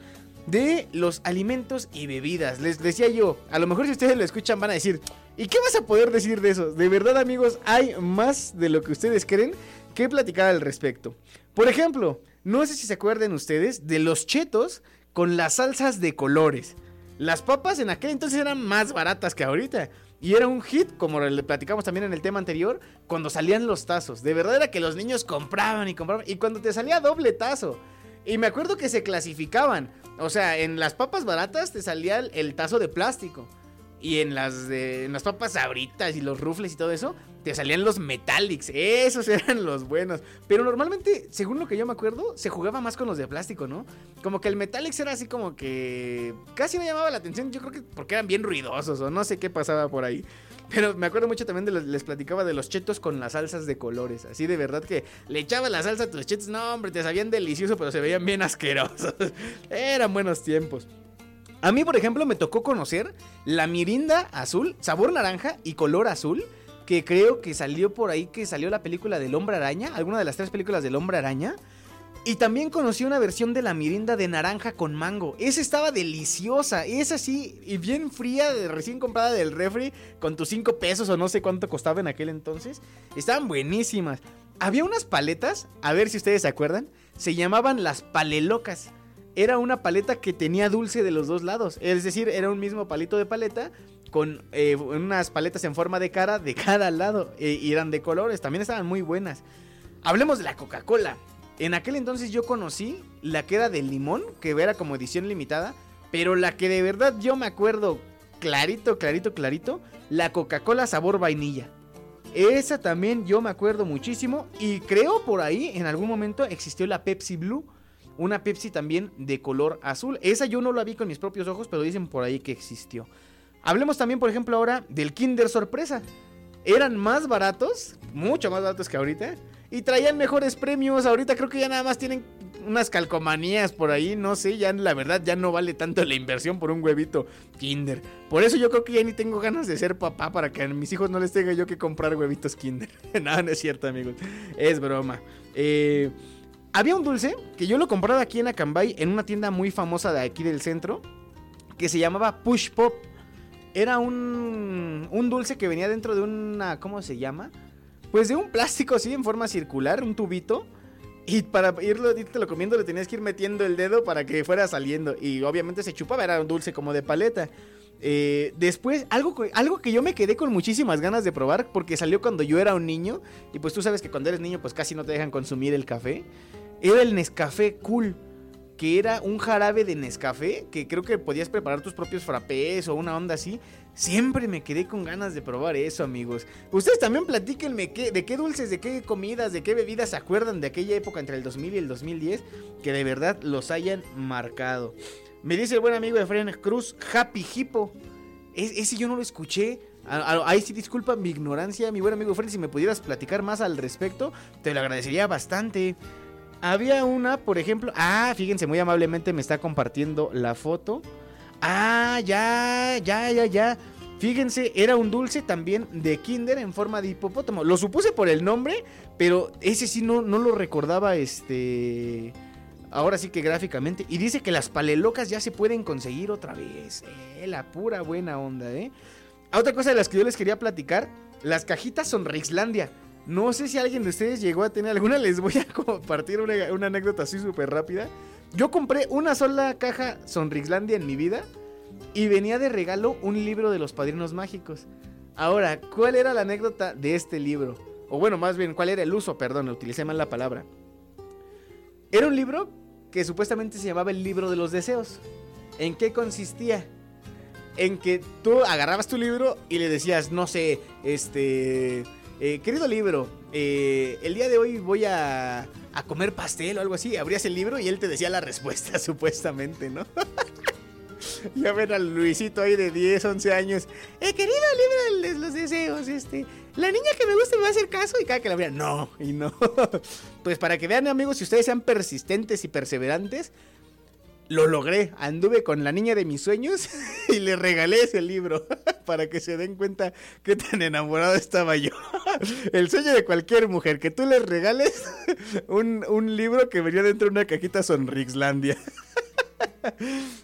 de los alimentos y bebidas. Les decía yo, a lo mejor si ustedes lo escuchan van a decir, ¿y qué vas a poder decir de eso? De verdad, amigos, hay más de lo que ustedes creen que platicar al respecto. Por ejemplo, no sé si se acuerdan ustedes de los chetos con las salsas de colores. Las papas en aquel entonces eran más baratas que ahorita. Y era un hit, como le platicamos también en el tema anterior, cuando salían los tazos. De verdad era que los niños compraban y compraban. Y cuando te salía doble tazo. Y me acuerdo que se clasificaban. O sea, en las papas baratas te salía el, tazo de plástico. Y en las, de, en las papas sabritas y los rufles y todo eso, te salían los metallics. Esos eran los buenos. Pero normalmente, según lo que yo me acuerdo, se jugaba más con los de plástico, ¿no? Como que el metallics era así como que casi no llamaba la atención. Yo creo que porque eran bien ruidosos o no sé qué pasaba por ahí. Pero me acuerdo mucho también de los, les platicaba de los chetos con las salsas de colores. Así de verdad que le echabas la salsa a tus chetos. No, hombre, te sabían delicioso, pero se veían bien asquerosos. Eran buenos tiempos. A mí, por ejemplo, me tocó conocer la mirinda azul, sabor naranja y color azul, que creo que salió por ahí, que salió la película del hombre araña, alguna de las tres películas del hombre araña. Y también conocí una versión de la mirinda de naranja con mango. Esa estaba deliciosa. Es así, y bien fría, recién comprada del refri, con tus 5 pesos o no sé cuánto costaba en aquel entonces. Estaban buenísimas. Había unas paletas, a ver si ustedes se acuerdan, se llamaban las palelocas. Era una paleta que tenía dulce de los dos lados. Es decir, era un mismo palito de paleta con eh, unas paletas en forma de cara de cada lado. y eran de colores, también estaban muy buenas. Hablemos de la Coca-Cola. En aquel entonces yo conocí la que era de limón, que era como edición limitada, pero la que de verdad yo me acuerdo clarito, clarito, clarito, la Coca-Cola sabor vainilla. Esa también yo me acuerdo muchísimo y creo por ahí en algún momento existió la Pepsi Blue, una Pepsi también de color azul. Esa yo no la vi con mis propios ojos, pero dicen por ahí que existió. Hablemos también, por ejemplo, ahora del Kinder Sorpresa. Eran más baratos, mucho más baratos que ahorita, y traían mejores premios. Ahorita creo que ya nada más tienen unas calcomanías por ahí, no sé, ya la verdad ya no vale tanto la inversión por un huevito Kinder. Por eso yo creo que ya ni tengo ganas de ser papá para que a mis hijos no les tenga yo que comprar huevitos Kinder. no, no es cierto, amigos. Es broma. Eh, había un dulce que yo lo compraba aquí en Acambay en una tienda muy famosa de aquí del centro que se llamaba Push Pop. Era un, un dulce que venía dentro de una, ¿cómo se llama? Pues de un plástico así en forma circular, un tubito. Y para irlo, irte lo comiendo le tenías que ir metiendo el dedo para que fuera saliendo. Y obviamente se chupaba, era un dulce como de paleta. Eh, después, algo, algo que yo me quedé con muchísimas ganas de probar porque salió cuando yo era un niño. Y pues tú sabes que cuando eres niño pues casi no te dejan consumir el café. Era el Nescafé Cool. Que era un jarabe de Nescafé. Que creo que podías preparar tus propios frappés o una onda así. Siempre me quedé con ganas de probar eso, amigos. Ustedes también platíquenme qué, de qué dulces, de qué comidas, de qué bebidas se acuerdan de aquella época entre el 2000 y el 2010 que de verdad los hayan marcado. Me dice el buen amigo de Fren Cruz, Happy Hippo. Es- ese yo no lo escuché. Ahí sí disculpa mi ignorancia, mi buen amigo Fren, si me pudieras platicar más al respecto, te lo agradecería bastante. Había una, por ejemplo, ah, fíjense, muy amablemente me está compartiendo la foto. Ah, ya, ya, ya, ya. Fíjense, era un dulce también de Kinder en forma de hipopótamo. Lo supuse por el nombre, pero ese sí no, no lo recordaba, este... Ahora sí que gráficamente. Y dice que las palelocas ya se pueden conseguir otra vez. Eh, la pura buena onda, ¿eh? Otra cosa de las que yo les quería platicar. Las cajitas son Rixlandia. No sé si alguien de ustedes llegó a tener alguna. Les voy a compartir una, una anécdota así súper rápida. Yo compré una sola caja Sonrixlandia en mi vida. Y venía de regalo un libro de los padrinos mágicos. Ahora, ¿cuál era la anécdota de este libro? O bueno, más bien, ¿cuál era el uso? Perdón, utilicé mal la palabra. Era un libro que supuestamente se llamaba el libro de los deseos. ¿En qué consistía? En que tú agarrabas tu libro y le decías, no sé, este... eh, querido libro, eh, el día de hoy voy a, a comer pastel o algo así. Abrías el libro y él te decía la respuesta, supuestamente, ¿no? ya ven al Luisito ahí de 10, 11 años. Eh, querido libro de los deseos, este. La niña que me gusta me va a hacer caso y cada que la vea, no, y no. pues para que vean, amigos, si ustedes sean persistentes y perseverantes, lo logré. Anduve con la niña de mis sueños y le regalé ese libro para que se den cuenta qué tan enamorado estaba yo. El sueño de cualquier mujer, que tú les regales un, un libro que venía dentro de una cajita Sonrixlandia.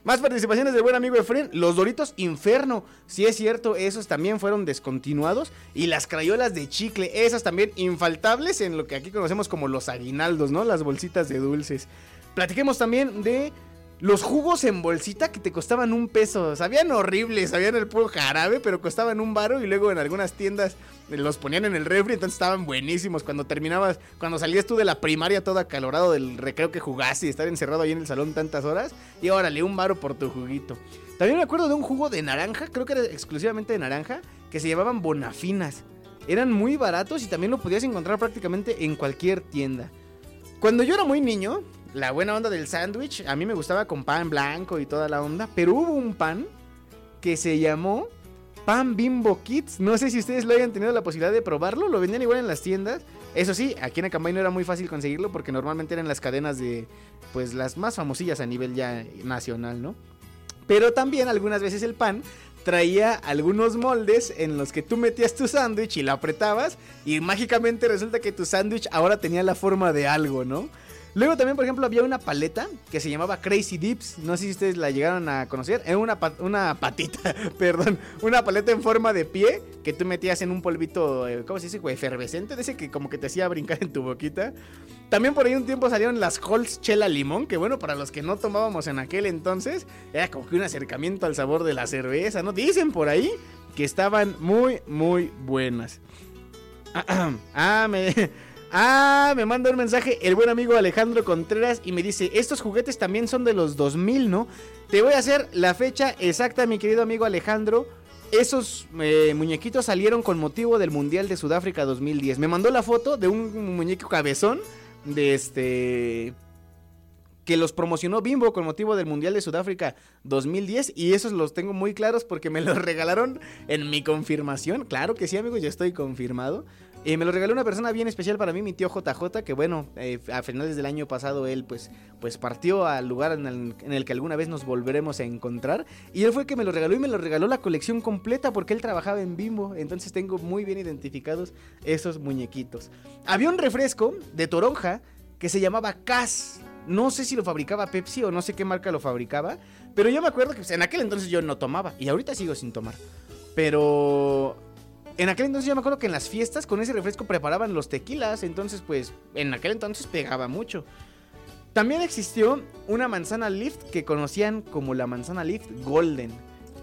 Más participaciones del buen amigo Efren. Los Doritos Inferno. Si es cierto, esos también fueron descontinuados. Y las crayolas de chicle. Esas también infaltables en lo que aquí conocemos como los aguinaldos, ¿no? Las bolsitas de dulces. Platiquemos también de los jugos en bolsita que te costaban un peso. Sabían horribles, sabían el puro jarabe, pero costaban un baro. Y luego en algunas tiendas los ponían en el refri, entonces estaban buenísimos. Cuando terminabas, cuando salías tú de la primaria todo acalorado del recreo que jugaste y estar encerrado ahí en el salón tantas horas. Y órale, un baro por tu juguito. También me acuerdo de un jugo de naranja, creo que era exclusivamente de naranja, que se llamaban bonafinas. Eran muy baratos y también lo podías encontrar prácticamente en cualquier tienda. Cuando yo era muy niño, la buena onda del sándwich, a mí me gustaba con pan blanco y toda la onda, pero hubo un pan que se llamó Pan Bimbo Kids. No sé si ustedes lo hayan tenido la posibilidad de probarlo, lo vendían igual en las tiendas. Eso sí, aquí en Acambay no era muy fácil conseguirlo porque normalmente eran las cadenas de, pues las más famosillas a nivel ya nacional, ¿no? Pero también algunas veces el pan traía algunos moldes en los que tú metías tu sándwich y lo apretabas y mágicamente resulta que tu sándwich ahora tenía la forma de algo, ¿no? Luego también, por ejemplo, había una paleta que se llamaba Crazy Dips. No sé si ustedes la llegaron a conocer. Era una, una patita, perdón. Una paleta en forma de pie que tú metías en un polvito, eh, ¿cómo se dice? Efervescente. De ese que como que te hacía brincar en tu boquita. También por ahí un tiempo salieron las Halls Chela Limón. Que bueno, para los que no tomábamos en aquel entonces, era como que un acercamiento al sabor de la cerveza, ¿no? Dicen por ahí que estaban muy, muy buenas. Ah, me... Ah, me manda un mensaje el buen amigo Alejandro Contreras y me dice, estos juguetes también son de los 2000, ¿no? Te voy a hacer la fecha exacta, mi querido amigo Alejandro. Esos eh, muñequitos salieron con motivo del Mundial de Sudáfrica 2010. Me mandó la foto de un muñeco cabezón de este que los promocionó Bimbo con motivo del Mundial de Sudáfrica 2010 y esos los tengo muy claros porque me los regalaron en mi confirmación. Claro que sí, amigos, yo estoy confirmado. Eh, me lo regaló una persona bien especial para mí, mi tío JJ, que bueno, eh, a finales del año pasado él pues, pues partió al lugar en el, que alguna vez nos volveremos a encontrar. Y él fue que me lo regaló y me lo regaló la colección completa porque él trabajaba en Bimbo. Entonces tengo muy bien identificados esos muñequitos. Había un refresco de toronja que se llamaba Cas. No sé si lo fabricaba Pepsi o no sé qué marca lo fabricaba. Pero yo me acuerdo que pues, en aquel entonces yo no tomaba. Y ahorita sigo sin tomar. Pero en aquel entonces yo me acuerdo que en las fiestas con ese refresco preparaban los tequilas. Entonces pues en aquel entonces pegaba mucho. También existió una manzana lift que conocían como la manzana lift golden.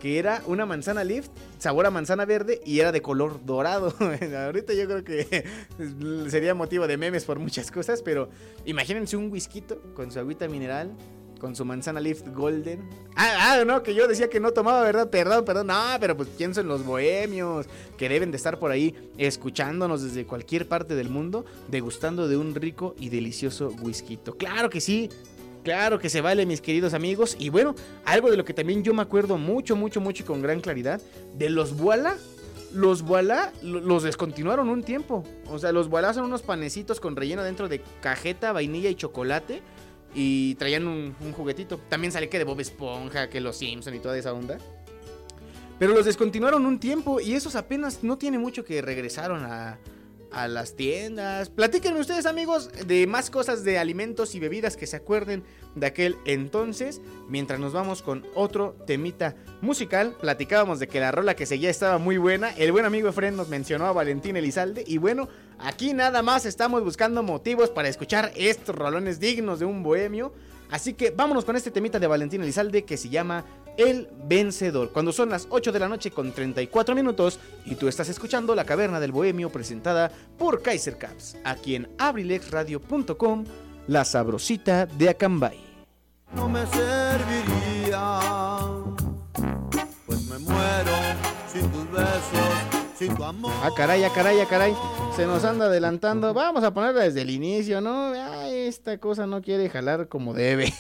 Que era una manzana lift, sabor a manzana verde y era de color dorado. Ahorita yo creo que sería motivo de memes por muchas cosas, pero imagínense un whisky con su agüita mineral, con su manzana lift golden. Ah, ah, no, que yo decía que no tomaba, ¿verdad? Perdón, perdón. No, pero pues pienso en los bohemios que deben de estar por ahí escuchándonos desde cualquier parte del mundo, degustando de un rico y delicioso whisky. Claro que sí. Claro que se vale, mis queridos amigos. Y bueno, algo de lo que también yo me acuerdo mucho, mucho, mucho y con gran claridad, de los Voila. Los Voila lo- los descontinuaron un tiempo. O sea, los Voila son unos panecitos con relleno dentro de cajeta, vainilla y chocolate. Y traían un, juguetito. También sale que de Bob Esponja, que los Simpson y toda esa onda. Pero los descontinuaron un tiempo y esos apenas no tiene mucho que regresaron a, a las tiendas. Platíquenme ustedes amigos de más cosas de alimentos y bebidas que se acuerden de aquel entonces. Mientras nos vamos con otro temita musical. Platicábamos de que la rola que seguía estaba muy buena. El buen amigo Efren nos mencionó a Valentín Elizalde. Y bueno, aquí nada más estamos buscando motivos para escuchar estos rolones dignos de un bohemio. Así que vámonos con este temita de Valentín Elizalde que se llama El Vencedor. Cuando son las 8 de la noche con 34 minutos y tú estás escuchando La Caverna del Bohemio presentada por Kaiser Caps, aquí en abrilexradio.com, la sabrosita de Acambay. No me serviría, Ah, caray, ah, caray, ah, caray. Se nos anda adelantando. Vamos a ponerla desde el inicio, ¿no? Ay, esta cosa no quiere jalar como debe.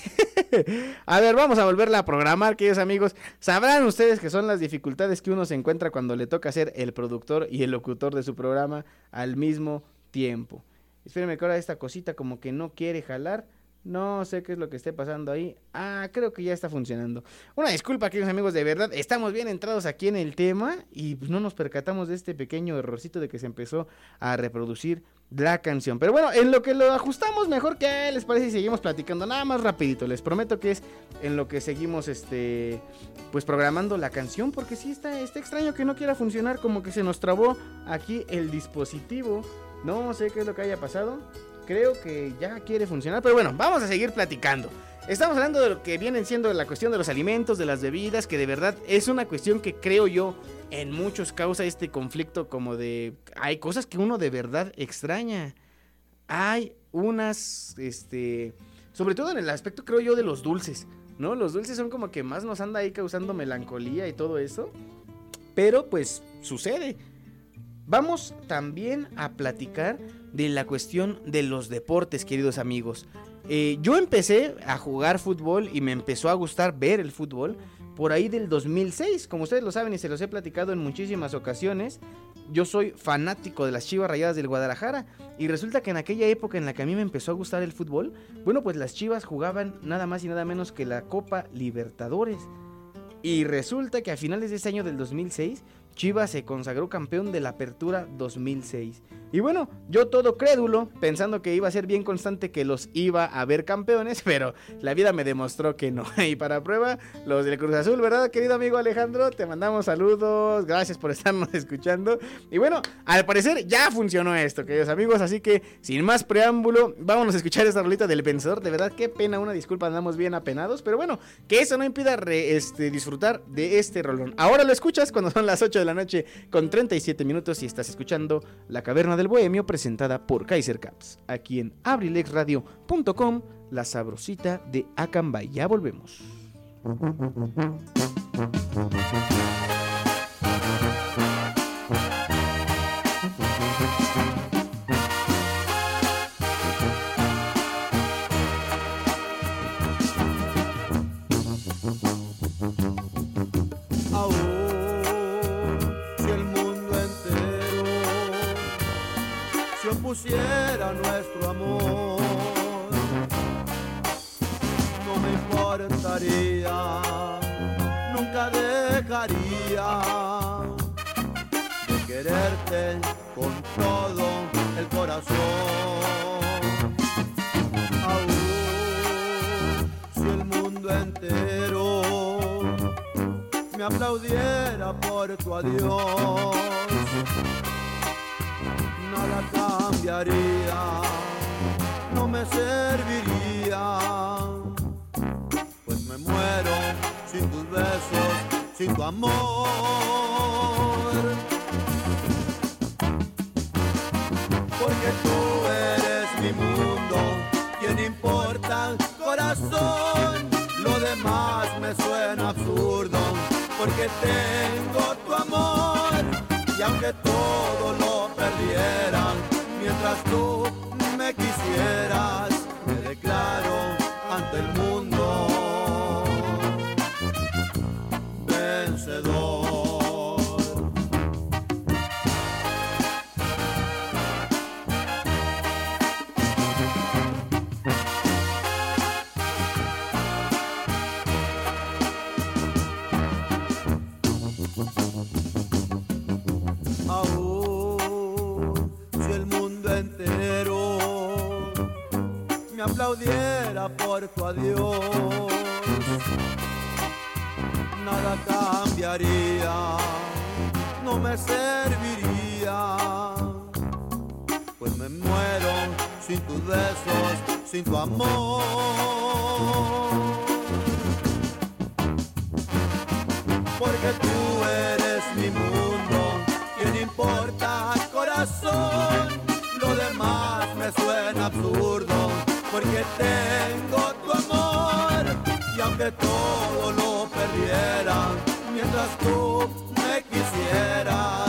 a ver, vamos a volverla a programar, queridos amigos. Sabrán ustedes que son las dificultades que uno se encuentra cuando le toca ser el productor y el locutor de su programa al mismo tiempo. Espérenme que ahora esta cosita como que no quiere jalar. No sé qué es lo que esté pasando ahí. Ah, creo que ya está funcionando. Una disculpa, queridos amigos, de verdad. Estamos bien entrados aquí en el tema y no nos percatamos de este pequeño errorcito de que se empezó a reproducir la canción. Pero bueno, en lo que lo ajustamos mejor que les parece y seguimos platicando. Nada más rapidito. Les prometo que es en lo que seguimos este pues programando la canción. Porque sí está, está extraño que no quiera funcionar. Como que se nos trabó aquí el dispositivo. No sé qué es lo que haya pasado. Creo que ya quiere funcionar. Pero bueno, vamos a seguir platicando. Estamos hablando de lo que vienen siendo la cuestión de los alimentos, de las bebidas, que de verdad es una cuestión que creo yo en muchos causa este conflicto como de... Hay cosas que uno de verdad extraña. Hay unas, este... Sobre todo en el aspecto, creo yo, de los dulces, ¿no? Los dulces son como que más nos anda ahí causando melancolía y todo eso. Pero pues sucede. Vamos también a platicar de la cuestión de los deportes, queridos amigos. Eh, yo empecé a jugar fútbol y me empezó a gustar ver el fútbol por ahí del 2006. Como ustedes lo saben y se los he platicado en muchísimas ocasiones, yo soy fanático de las Chivas Rayadas del Guadalajara. Y resulta que en aquella época en la que a mí me empezó a gustar el fútbol, bueno, pues las Chivas jugaban nada más y nada menos que la Copa Libertadores. Y resulta que a finales de ese año del 2006, Chivas se consagró campeón de la Apertura 2006. Y bueno, yo todo crédulo, pensando que iba a ser bien constante que los iba a ver campeones, pero la vida me demostró que no. Y para prueba, los del Cruz Azul, ¿verdad, querido amigo Alejandro? Te mandamos saludos, gracias por estarnos escuchando. Y bueno, al parecer ya funcionó esto, queridos amigos, así que sin más preámbulo, vámonos a escuchar esta rolita del vencedor. De verdad, qué pena, una disculpa, andamos bien apenados, pero bueno, que eso no impida este, disfrutar de este rolón. Ahora lo escuchas cuando son las 8 de la noche con 37 minutos y estás escuchando La Caverna del Bohemio presentada por Kaiser Caps, aquí en abrilexradio.com, la sabrosita de Acambay. Ya volvemos. Con todo el corazón. Aún si el mundo entero me aplaudiera por tu adiós nada cambiaría, no me serviría, pues me muero sin tus besos, sin tu amor. Porque tengo tu amor y aunque todo lo perdieran mientras tú aplaudiera por tu adiós. Nada cambiaría, no me serviría, pues me muero sin tus besos, sin tu amor. Porque tú eres mi mundo, ¿quién importa corazón? Lo demás me suena absurdo, porque tengo tu amor. Y aunque todo lo perdiera, mientras tú me quisieras,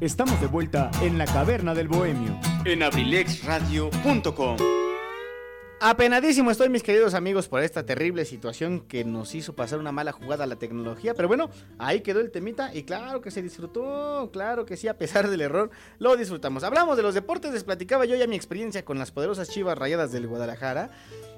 Estamos de vuelta en la caverna del bohemio. En abrilexradio.com. Apenadísimo estoy, mis queridos amigos, por esta terrible situación que nos hizo pasar una mala jugada a la tecnología. Pero bueno, ahí quedó el temita y claro que se disfrutó, claro que sí, a pesar del error, lo disfrutamos. Hablamos de los deportes, les platicaba yo ya mi experiencia con las poderosas chivas rayadas del Guadalajara.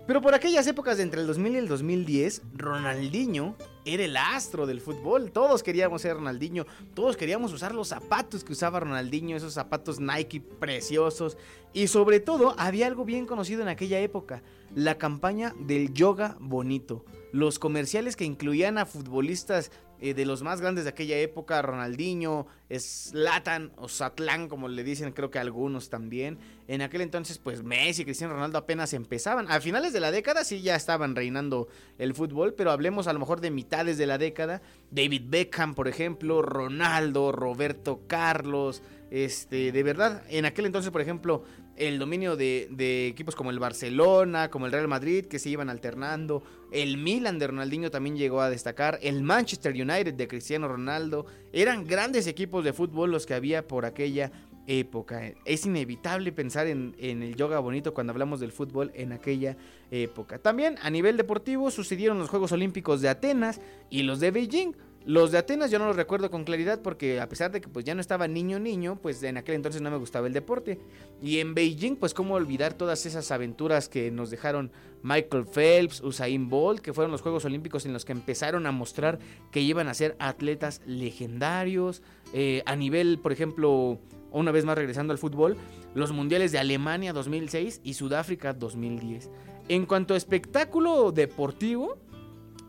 Pero por aquellas épocas de entre el 2000 y el 2010, Ronaldinho era el astro del fútbol. Todos queríamos ser Ronaldinho, todos queríamos usar los zapatos que usaba Ronaldinho, esos zapatos Nike preciosos. Y sobre todo, había algo bien conocido en aquella época, la campaña del yoga bonito. Los comerciales que incluían a futbolistas eh, de los más grandes de aquella época, Ronaldinho, Slatan o Satlán, como le dicen creo que algunos también. En aquel entonces, pues Messi y Cristiano Ronaldo apenas empezaban. A finales de la década sí ya estaban reinando el fútbol, pero hablemos a lo mejor de mitades de la década. David Beckham, por ejemplo, Ronaldo, Roberto Carlos. Este, de verdad, en aquel entonces, por ejemplo, el dominio de, equipos como el Barcelona, como el Real Madrid, que se iban alternando. El Milan de Ronaldinho también llegó a destacar. El Manchester United de Cristiano Ronaldo. Eran grandes equipos de fútbol los que había por aquella época. Es inevitable pensar en, en, el yoga bonito cuando hablamos del fútbol en aquella época. También a nivel deportivo sucedieron los Juegos Olímpicos de Atenas y los de Beijing. Los de Atenas yo no los recuerdo con claridad porque a pesar de que pues ya no estaba niño niño, pues en aquel entonces no me gustaba el deporte. Y en Beijing pues cómo olvidar todas esas aventuras que nos dejaron Michael Phelps, Usain Bolt, que fueron los Juegos Olímpicos en los que empezaron a mostrar que iban a ser atletas legendarios. Eh, a nivel, por ejemplo, una vez más regresando al fútbol, los mundiales de Alemania 2006 y Sudáfrica 2010. En cuanto a espectáculo deportivo,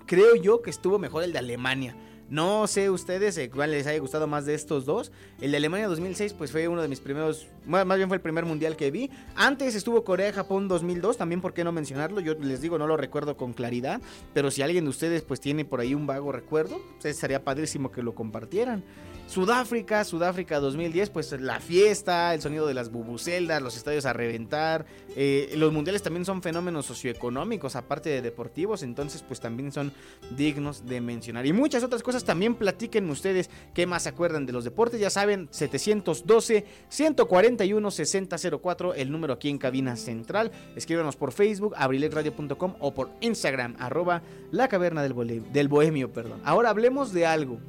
creo yo que estuvo mejor el de Alemania. No sé ustedes cuál les haya gustado más de estos dos. El de Alemania 2006 pues fue uno de mis primeros, más bien fue el primer mundial que vi. Antes estuvo Corea-Japón 2002, también por qué no mencionarlo. Yo les digo, no lo recuerdo con claridad, pero si alguien de ustedes pues tiene por ahí un vago recuerdo, pues sería padrísimo que lo compartieran. Sudáfrica, Sudáfrica 2010, pues la fiesta, el sonido de las bubuceldas, los estadios a reventar. Eh, los mundiales también son fenómenos socioeconómicos, aparte de deportivos, entonces pues también son dignos de mencionar. Y muchas otras cosas también platiquen ustedes qué más se acuerdan de los deportes. Ya saben, 712-141-6004, el número aquí en cabina central. Escríbanos por Facebook, abriletradio.com o por Instagram, arroba la caverna del, del bohemio. Perdón. Ahora hablemos de algo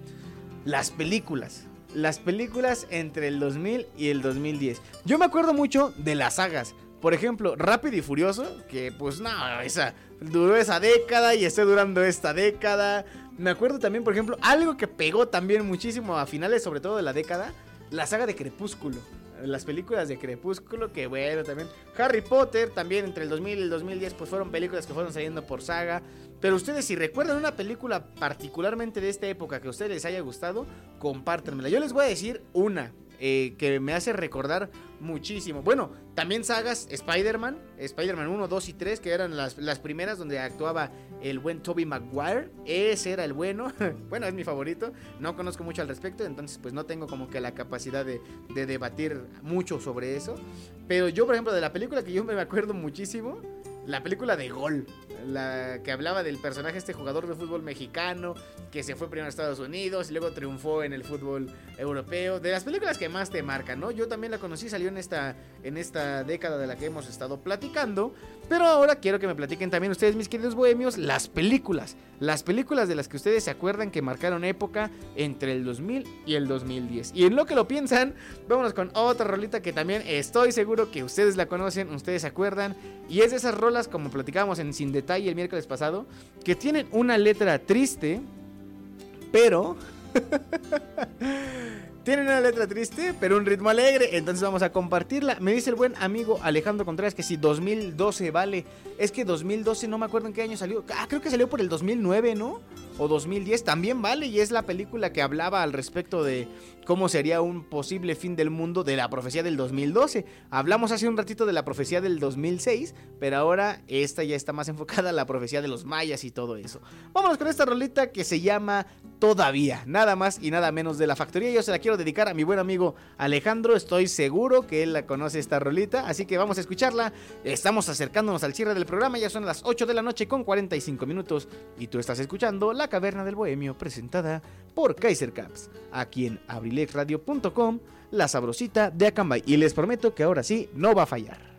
las películas. Las películas entre el 2000 y el 2010. Yo me acuerdo mucho de las sagas. Por ejemplo, Rápido y Furioso, que pues no, esa duró esa década y está durando esta década. Me acuerdo también, por ejemplo, algo que pegó también muchísimo a finales, sobre todo de la década, la saga de Crepúsculo. Las películas de Crepúsculo, que bueno, también. Harry Potter, también entre el 2000 y el 2010, pues fueron películas que fueron saliendo por saga. Pero ustedes, si recuerdan una película particularmente de esta época que a ustedes les haya gustado, compártanmela. Yo les voy a decir una eh, que me hace recordar muchísimo. Bueno, también sagas Spider-Man, Spider-Man 1, 2 y 3, que eran las, las, primeras donde actuaba el buen Toby Maguire. Ese era el bueno. bueno, es mi favorito. No conozco mucho al respecto, entonces pues no tengo como que la capacidad de, de debatir mucho sobre eso. Pero yo, por ejemplo, de la película que yo me acuerdo muchísimo, la película de Gol. La que hablaba del personaje, este jugador de fútbol mexicano, que se fue primero a Estados Unidos y luego triunfó en el fútbol europeo. De las películas que más te marcan, ¿no? Yo también la conocí, salió en esta, en esta década de la que hemos estado platicando. Pero ahora quiero que me platiquen también ustedes, mis queridos bohemios, las películas. Las películas de las que ustedes se acuerdan que marcaron época entre el 2000 y el 2010. Y en lo que lo piensan, vámonos con otra rolita que también estoy seguro que ustedes la conocen, ustedes se acuerdan. Y es de esas rolas, como platicábamos en Sin Detalle el miércoles pasado, que tienen una letra triste, pero... Tienen una letra triste, pero un ritmo alegre. Entonces vamos a compartirla. Me dice el buen amigo Alejandro Contreras que si 2012 vale. Es que 2012 no me acuerdo en qué año salió. Ah, creo que salió por el 2009, ¿no? O 2010 también vale. Y es la película que hablaba al respecto de cómo sería un posible fin del mundo de la profecía del 2012. Hablamos hace un ratito de la profecía del 2006, pero ahora esta ya está más enfocada a la profecía de los mayas y todo eso. Vámonos con esta rolita que se llama Todavía, nada más y nada menos de la factoría. Yo se la quiero dedicar a mi buen amigo Alejandro, estoy seguro que él la conoce esta rolita, así que vamos a escucharla. Estamos acercándonos al cierre del programa, ya son las 8 de la noche con 45 minutos y tú estás escuchando La Caverna del Bohemio presentada por Kaiser Caps, aquí en abrilexradio.com, la sabrosita de Acambay. Y les prometo que ahora sí no va a fallar.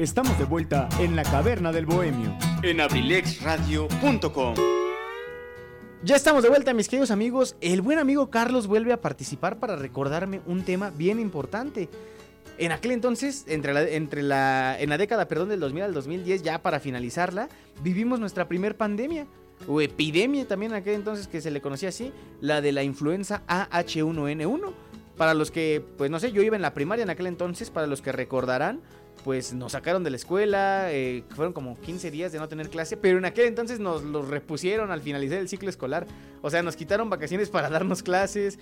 Estamos de vuelta en la caverna del bohemio. En abrilexradio.com. Ya estamos de vuelta, mis queridos amigos. El buen amigo Carlos vuelve a participar para recordarme un tema bien importante. En aquel entonces, entre la, entre la, en la década perdón, del 2000 al 2010, ya para finalizarla, vivimos nuestra primer pandemia, o epidemia también en aquel entonces que se le conocía así, la de la influenza AH1N1. Para los que, pues no sé, yo iba en la primaria en aquel entonces, para los que recordarán, pues nos sacaron de la escuela, eh, fueron como 15 días de no tener clase, pero en aquel entonces nos los repusieron al finalizar el ciclo escolar. O sea, nos quitaron vacaciones para darnos clases.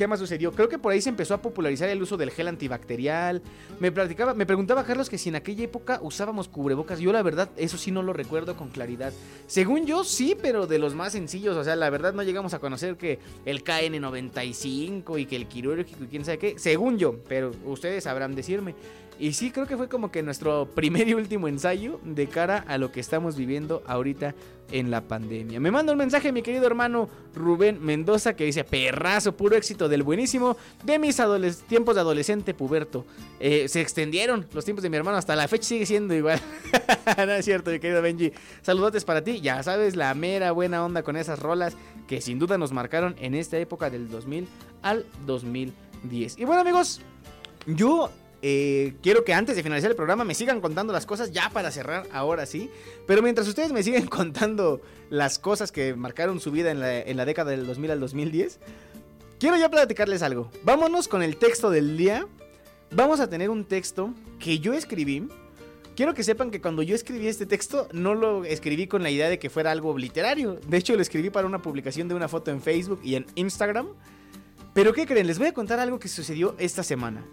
¿Qué más sucedió? Creo que por ahí se empezó a popularizar el uso del gel antibacterial. Me platicaba, me preguntaba Carlos que si en aquella época usábamos cubrebocas. Yo la verdad, eso sí no lo recuerdo con claridad. Según yo, sí, pero de los más sencillos. O sea, la verdad no llegamos a conocer que el KN95 y que el quirúrgico y quién sabe qué. Según yo, pero ustedes sabrán decirme. Y sí, creo que fue como que nuestro primer y último ensayo de cara a lo que estamos viviendo ahorita en la pandemia. Me manda un mensaje mi querido hermano Rubén Mendoza que dice, perrazo, puro éxito del buenísimo de mis tiempos de adolescente puberto. Eh, se extendieron los tiempos de mi hermano, hasta la fecha sigue siendo igual. no es cierto, mi querido Benji. Saludotes para ti, ya sabes, la mera buena onda con esas rolas que sin duda nos marcaron en esta época del 2000 al 2010. Y bueno amigos, yo eh, quiero que antes de finalizar el programa me sigan contando las cosas ya para cerrar ahora sí. Pero mientras ustedes me siguen contando las cosas que marcaron su vida en la, en la década del 2000 al 2010, quiero ya platicarles algo. Vámonos con el texto del día. Vamos a tener un texto que yo escribí. Quiero que sepan que cuando yo escribí este texto no lo escribí con la idea de que fuera algo literario. De hecho lo escribí para una publicación de una foto en Facebook y en Instagram. Pero ¿qué creen? Les voy a contar algo que sucedió esta semana.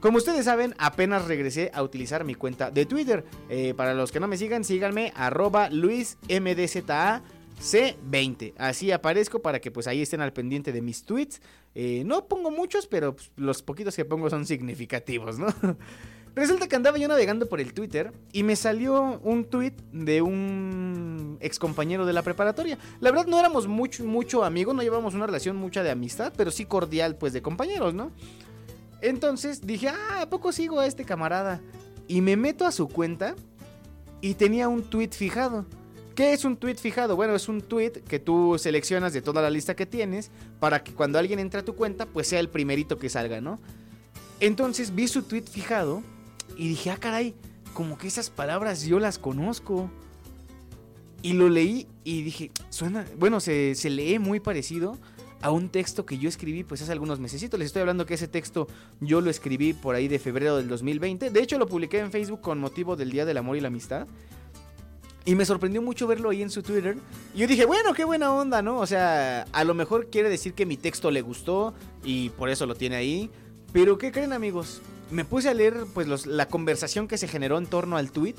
Como ustedes saben, apenas regresé a utilizar mi cuenta de Twitter. Eh, para los que no me sigan, síganme arroba luismdzac20. Así aparezco para que pues ahí estén al pendiente de mis tweets. Eh, no pongo muchos, pero pues, los poquitos que pongo son significativos, ¿no? Resulta que andaba yo navegando por el Twitter y me salió un tweet de un ex compañero de la preparatoria. La verdad no éramos mucho, mucho amigos, no llevamos una relación mucha de amistad, pero sí cordial pues de compañeros, ¿no? Entonces dije, ah, ¿a poco sigo a este camarada? Y me meto a su cuenta y tenía un tweet fijado. ¿Qué es un tweet fijado? Bueno, es un tweet que tú seleccionas de toda la lista que tienes para que cuando alguien entre a tu cuenta, pues sea el primerito que salga, ¿no? Entonces vi su tweet fijado y dije, ah, caray, como que esas palabras yo las conozco. Y lo leí y dije, suena, bueno, se, se lee muy parecido a un texto que yo escribí pues hace algunos meses. Les estoy hablando que ese texto yo lo escribí por ahí de febrero del 2020. De hecho lo publiqué en Facebook con motivo del Día del Amor y la Amistad. Y me sorprendió mucho verlo ahí en su Twitter. Y yo dije, bueno, qué buena onda, ¿no? O sea, a lo mejor quiere decir que mi texto le gustó y por eso lo tiene ahí. Pero ¿qué creen amigos? Me puse a leer pues la conversación que se generó en torno al tweet.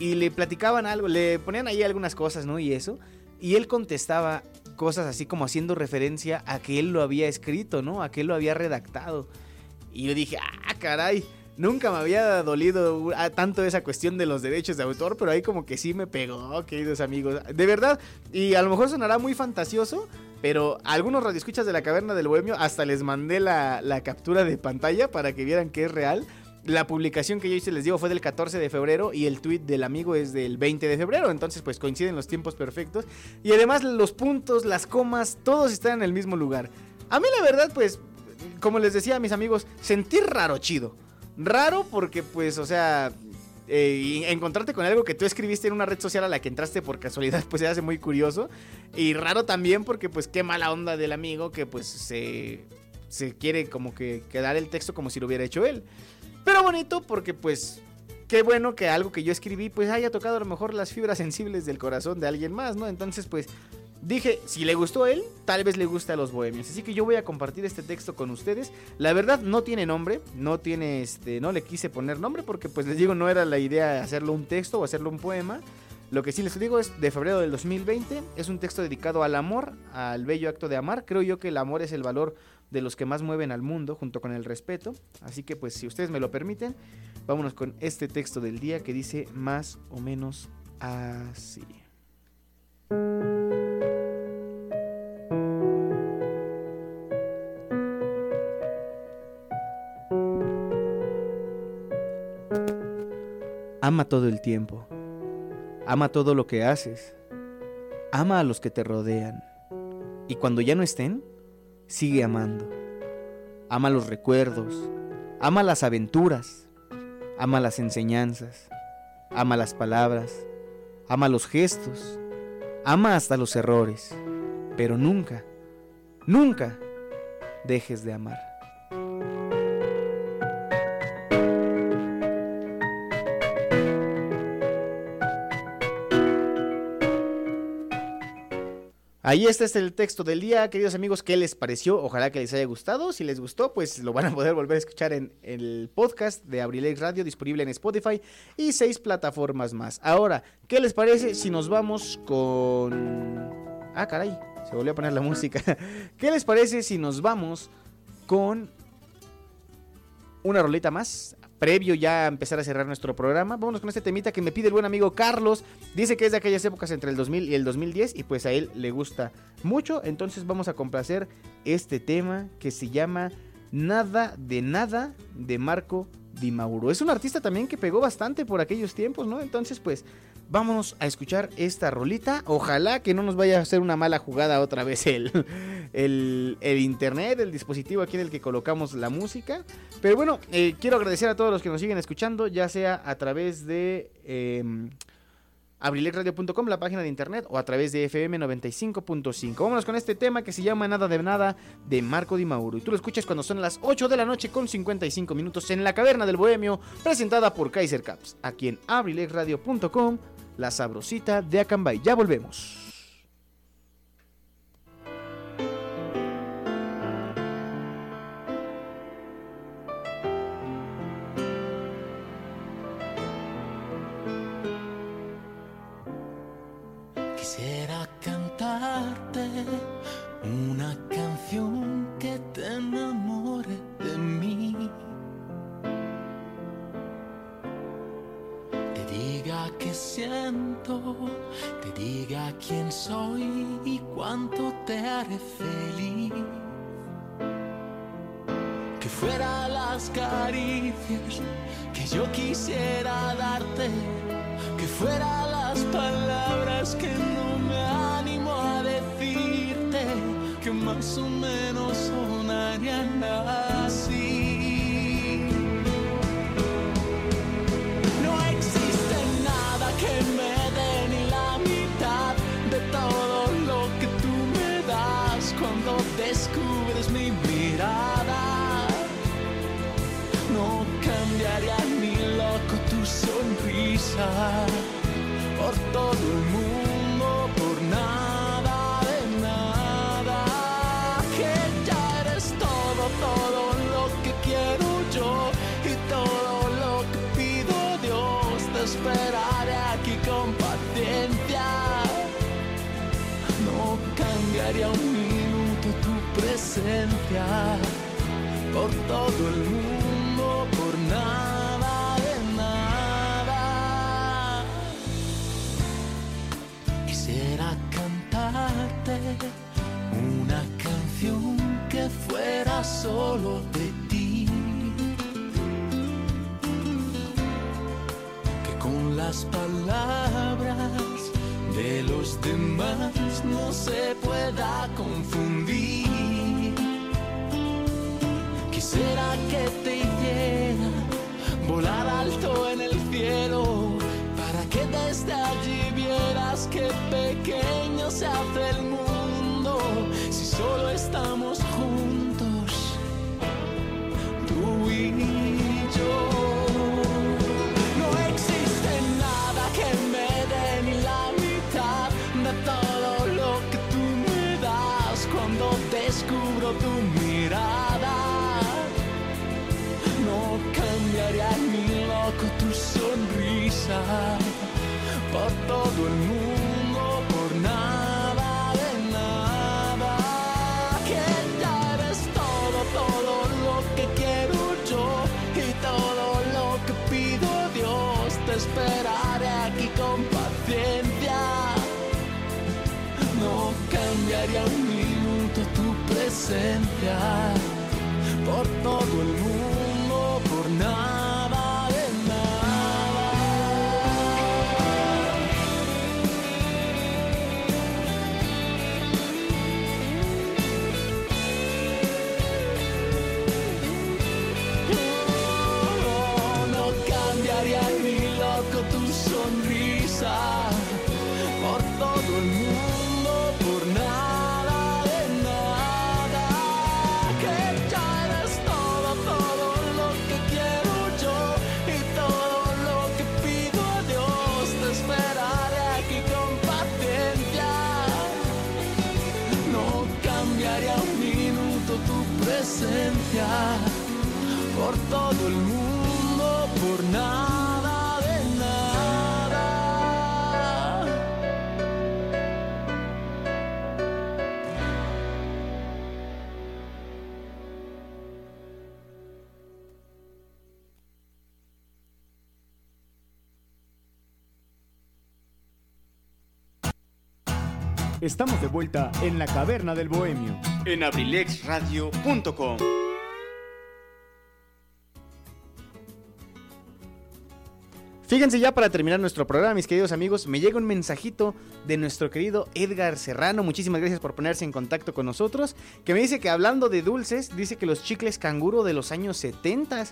Y le platicaban algo, le ponían ahí algunas cosas, ¿no? Y eso. Y él contestaba, cosas así como haciendo referencia a que él lo había escrito, ¿no? A que él lo había redactado. Y yo dije, ah, caray, nunca me había dolido tanto esa cuestión de los derechos de autor, pero ahí como que sí me pegó, queridos amigos. De verdad, y a lo mejor sonará muy fantasioso, pero algunos radioescuchas de la caverna del bohemio hasta les mandé la, la captura de pantalla para que vieran que es real. La publicación que yo hice, les digo, fue del 14 de febrero y el tweet del amigo es del 20 de febrero. Entonces, pues coinciden los tiempos perfectos. Y además, los puntos, las comas, todos están en el mismo lugar. A mí, la verdad, pues, como les decía a mis amigos, sentir raro chido. Raro porque, pues, o sea, eh, encontrarte con algo que tú escribiste en una red social a la que entraste por casualidad, pues se hace muy curioso. Y raro también porque, pues, qué mala onda del amigo que, pues, se, se quiere como que quedar el texto como si lo hubiera hecho él. Pero bonito porque pues qué bueno que algo que yo escribí pues haya tocado a lo mejor las fibras sensibles del corazón de alguien más, ¿no? Entonces pues dije, si le gustó a él, tal vez le guste a los bohemios. Así que yo voy a compartir este texto con ustedes. La verdad no tiene nombre, no tiene este, no le quise poner nombre porque pues les digo no era la idea hacerlo un texto o hacerlo un poema. Lo que sí les digo es de febrero del 2020, es un texto dedicado al amor, al bello acto de amar. Creo yo que el amor es el valor de los que más mueven al mundo junto con el respeto. Así que pues si ustedes me lo permiten, vámonos con este texto del día que dice más o menos así. Ama todo el tiempo. Ama todo lo que haces. ama a los que te rodean. Y cuando ya no estén, sigue amando. Ama los recuerdos, ama las aventuras, ama las enseñanzas, ama las palabras, ama los gestos, ama hasta los errores, pero nunca, nunca dejes de amar. Ahí está este el texto del día, queridos amigos, ¿qué les pareció? Ojalá que les haya gustado. Si les gustó, pues lo van a poder volver a escuchar en el podcast de Abrilex Radio, disponible en Spotify y seis plataformas más. Ahora, ¿qué les parece si nos vamos con... Ah, caray, se volvió a poner la música. ¿Qué les parece si nos vamos con una rolita más? Previo ya a empezar a cerrar nuestro programa. Vámonos con este temita que me pide el buen amigo Carlos. Dice que es de aquellas épocas entre el 2000 y el 2010 y pues a él le gusta mucho. Entonces vamos a complacer este tema que se llama Nada de Nada de Marco Di Mauro. Es un artista también que pegó bastante por aquellos tiempos, ¿no? Entonces pues vámonos a escuchar esta rolita. Ojalá que no nos vaya a hacer una mala jugada otra vez el, el, el internet, el dispositivo aquí en el que colocamos la música. Pero bueno, eh, quiero agradecer a todos los que nos siguen escuchando, ya sea a través de... Eh, abrilexradio.com, la página de internet, o a través de FM 95.5. Vámonos con este tema que se llama Nada de Nada de Marco Di Mauro. Y tú lo escuchas cuando son las 8 de la noche con 55 minutos en la caverna del Bohemio, presentada por Kaiser Caps, aquí en abrilexradio.com, la sabrosita de Acambay. Ya volvemos. Quisiera cantarte siento, te diga quién soy y cuánto te haré feliz. Que fuera las caricias que yo quisiera darte, que fuera las palabras que no me animo a decirte, que más o menos sonarían así. Por todo el mundo, por nada de nada. Que ya eres todo, todo lo que quiero yo y todo lo que pido Dios. Te esperaré aquí con paciencia. No cambiaría un minuto tu presencia por todo el mundo, solo de ti. Que con las palabras de los demás no se pueda confundir. Quisiera que te hiciera volar alto en el cielo para que desde allí vieras qué pequeño se hace el mundo si solo estamos juntos, No existe nada que me dé ni la mitad de todo lo que tú me das cuando descubro tu mirada. No cambiaría ni loco tu sonrisa por todo el mundo, un minuto tu presencia por todo el mundo, todo el mundo, por nada de nada. Estamos de vuelta en la caverna del bohemio. En abrilexradio.com. Fíjense ya para terminar nuestro programa, mis queridos amigos, me llega un mensajito de nuestro querido Edgar Serrano. Muchísimas gracias por ponerse en contacto con nosotros. Que me dice que hablando de dulces, dice que los chicles canguro de los años 70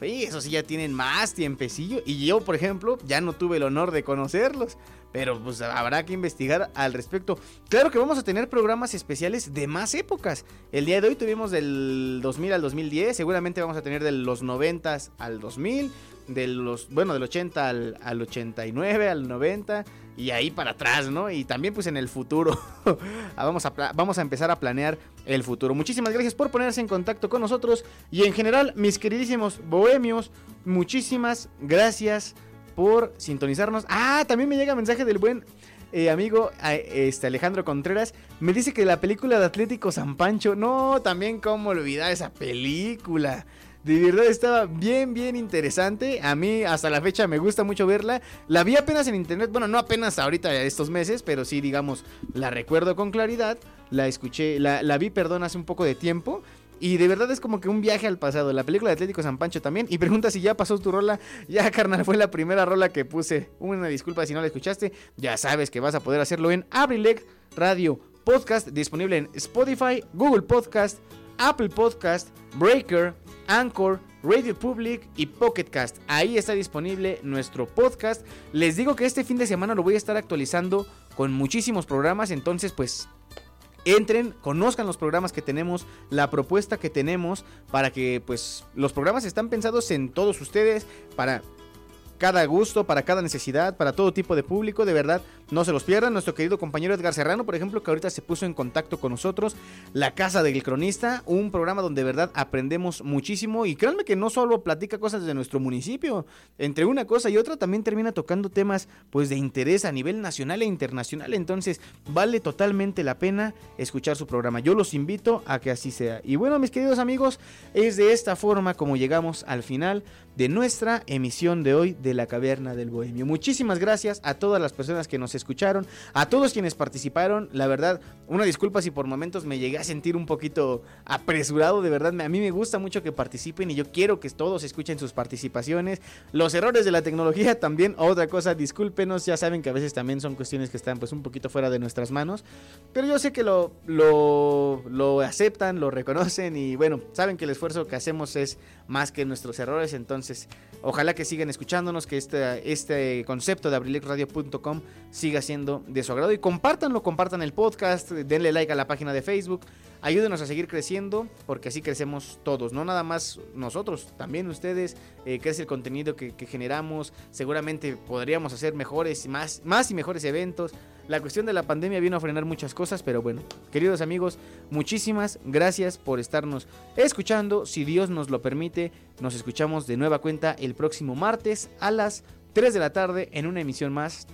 Sí, eso sí ya tienen más tiempecillo. Y yo, por ejemplo, ya no tuve el honor de conocerlos. Pero pues habrá que investigar al respecto. Claro que vamos a tener programas especiales de más épocas. El día de hoy tuvimos del 2000 al 2010. Seguramente vamos a tener de los 90 al 2000. De los, bueno, del 80 al, al 89, al 90 y ahí para atrás, ¿no? Y también pues en el futuro. vamos, a, vamos a empezar a planear el futuro. Muchísimas gracias por ponerse en contacto con nosotros y en general, mis queridísimos bohemios, muchísimas gracias por sintonizarnos. Ah, también me llega mensaje del buen eh, amigo este Alejandro Contreras. Me dice que la película de Atlético San Pancho, no, también cómo olvidar esa película. De verdad estaba bien, bien interesante. A mí hasta la fecha me gusta mucho verla. La vi apenas en internet. Bueno, no apenas ahorita estos meses, pero sí, digamos, la recuerdo con claridad. La escuché, la, la vi, perdón, hace un poco de tiempo. Y de verdad es como que un viaje al pasado. La película de Atlético San Pancho también. Y pregunta si ya pasó tu rola. Ya, carnal, fue la primera rola que puse. Una disculpa si no la escuchaste. Ya sabes que vas a poder hacerlo en Abrileg Radio Podcast. Disponible en Spotify, Google Podcast, Apple Podcast, Breaker, Anchor, Radio Public y Pocket Cast. Ahí está disponible nuestro podcast. Les digo que este fin de semana lo voy a estar actualizando con muchísimos programas. Entonces, pues entren, conozcan los programas que tenemos, la propuesta que tenemos para que pues los programas están pensados en todos ustedes para cada gusto, para cada necesidad, para todo tipo de público, de verdad, no se los pierdan. Nuestro querido compañero Edgar Serrano, por ejemplo, que ahorita se puso en contacto con nosotros, La Casa del Cronista, un programa donde de verdad aprendemos muchísimo y créanme que no solo platica cosas de nuestro municipio, entre una cosa y otra también termina tocando temas pues de interés a nivel nacional e internacional, entonces vale totalmente la pena escuchar su programa. Yo los invito a que así sea. Y bueno, mis queridos amigos, es de esta forma como llegamos al final de nuestra emisión de hoy de la Caverna del Bohemio. Muchísimas gracias a todas las personas que nos escucharon, a todos quienes participaron. La verdad, una disculpa si por momentos me llegué a sentir un poquito apresurado. De verdad, a mí me gusta mucho que participen y yo quiero que todos escuchen sus participaciones. Los errores de la tecnología también, otra cosa, discúlpenos. Ya saben que a veces también son cuestiones que están pues un poquito fuera de nuestras manos. Pero yo sé que lo, lo, lo aceptan, lo reconocen y bueno, saben que el esfuerzo que hacemos es más que nuestros errores. Entonces, ojalá que sigan escuchándonos, que este, este concepto de abrilexradio.com siga siendo de su agrado. Y compártanlo, compartan el podcast, denle like a la página de Facebook. Ayúdenos a seguir creciendo, porque así crecemos todos, no nada más nosotros, también ustedes, eh, crece el contenido que, que, generamos, seguramente podríamos hacer mejores, más, más y mejores eventos. La cuestión de la pandemia vino a frenar muchas cosas, pero bueno, queridos amigos, muchísimas gracias por estarnos escuchando. Si Dios nos lo permite, nos escuchamos de nueva cuenta el próximo martes a las 3 de la tarde en una emisión más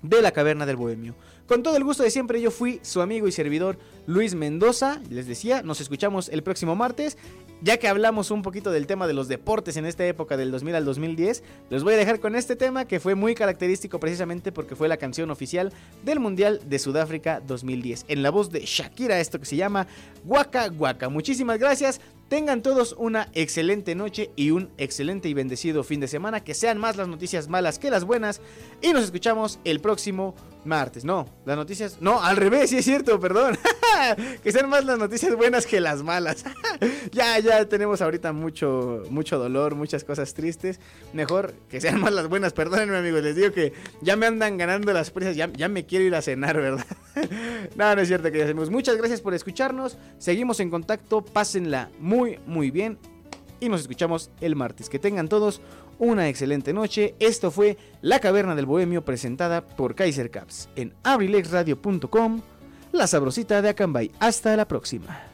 de la Caverna del Bohemio. Con todo el gusto de siempre, yo fui su amigo y servidor Luis Mendoza. Les decía, nos escuchamos el próximo martes. Ya que hablamos un poquito del tema de los deportes en esta época del 2000 al 2010, les voy a dejar con este tema que fue muy característico precisamente porque fue la canción oficial del Mundial de Sudáfrica 2010. En la voz de Shakira, esto que se llama Waka Waka. Muchísimas gracias. Tengan todos una excelente noche y un excelente y bendecido fin de semana. Que sean más las noticias malas que las buenas. Y nos escuchamos el próximo martes. No, las noticias. No, al revés, sí es cierto, perdón. que sean más las noticias buenas que las malas. ya, ya tenemos ahorita mucho, mucho dolor, muchas cosas tristes. Mejor que sean más las buenas. Perdónenme, amigos. Les digo que ya me andan ganando las prisas. Ya, ya me quiero ir a cenar, ¿verdad? no, no es cierto, queridos amigos. Muchas gracias por escucharnos. Seguimos en contacto. Pásenla muy, muy bien. Y nos escuchamos el martes. Que tengan todos una excelente noche. Esto fue La Caverna del Bohemio presentada por Kaiser Caps en abrilexradio.com, la sabrosita de Acambay. Hasta la próxima.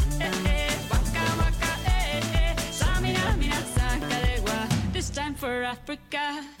time for Africa.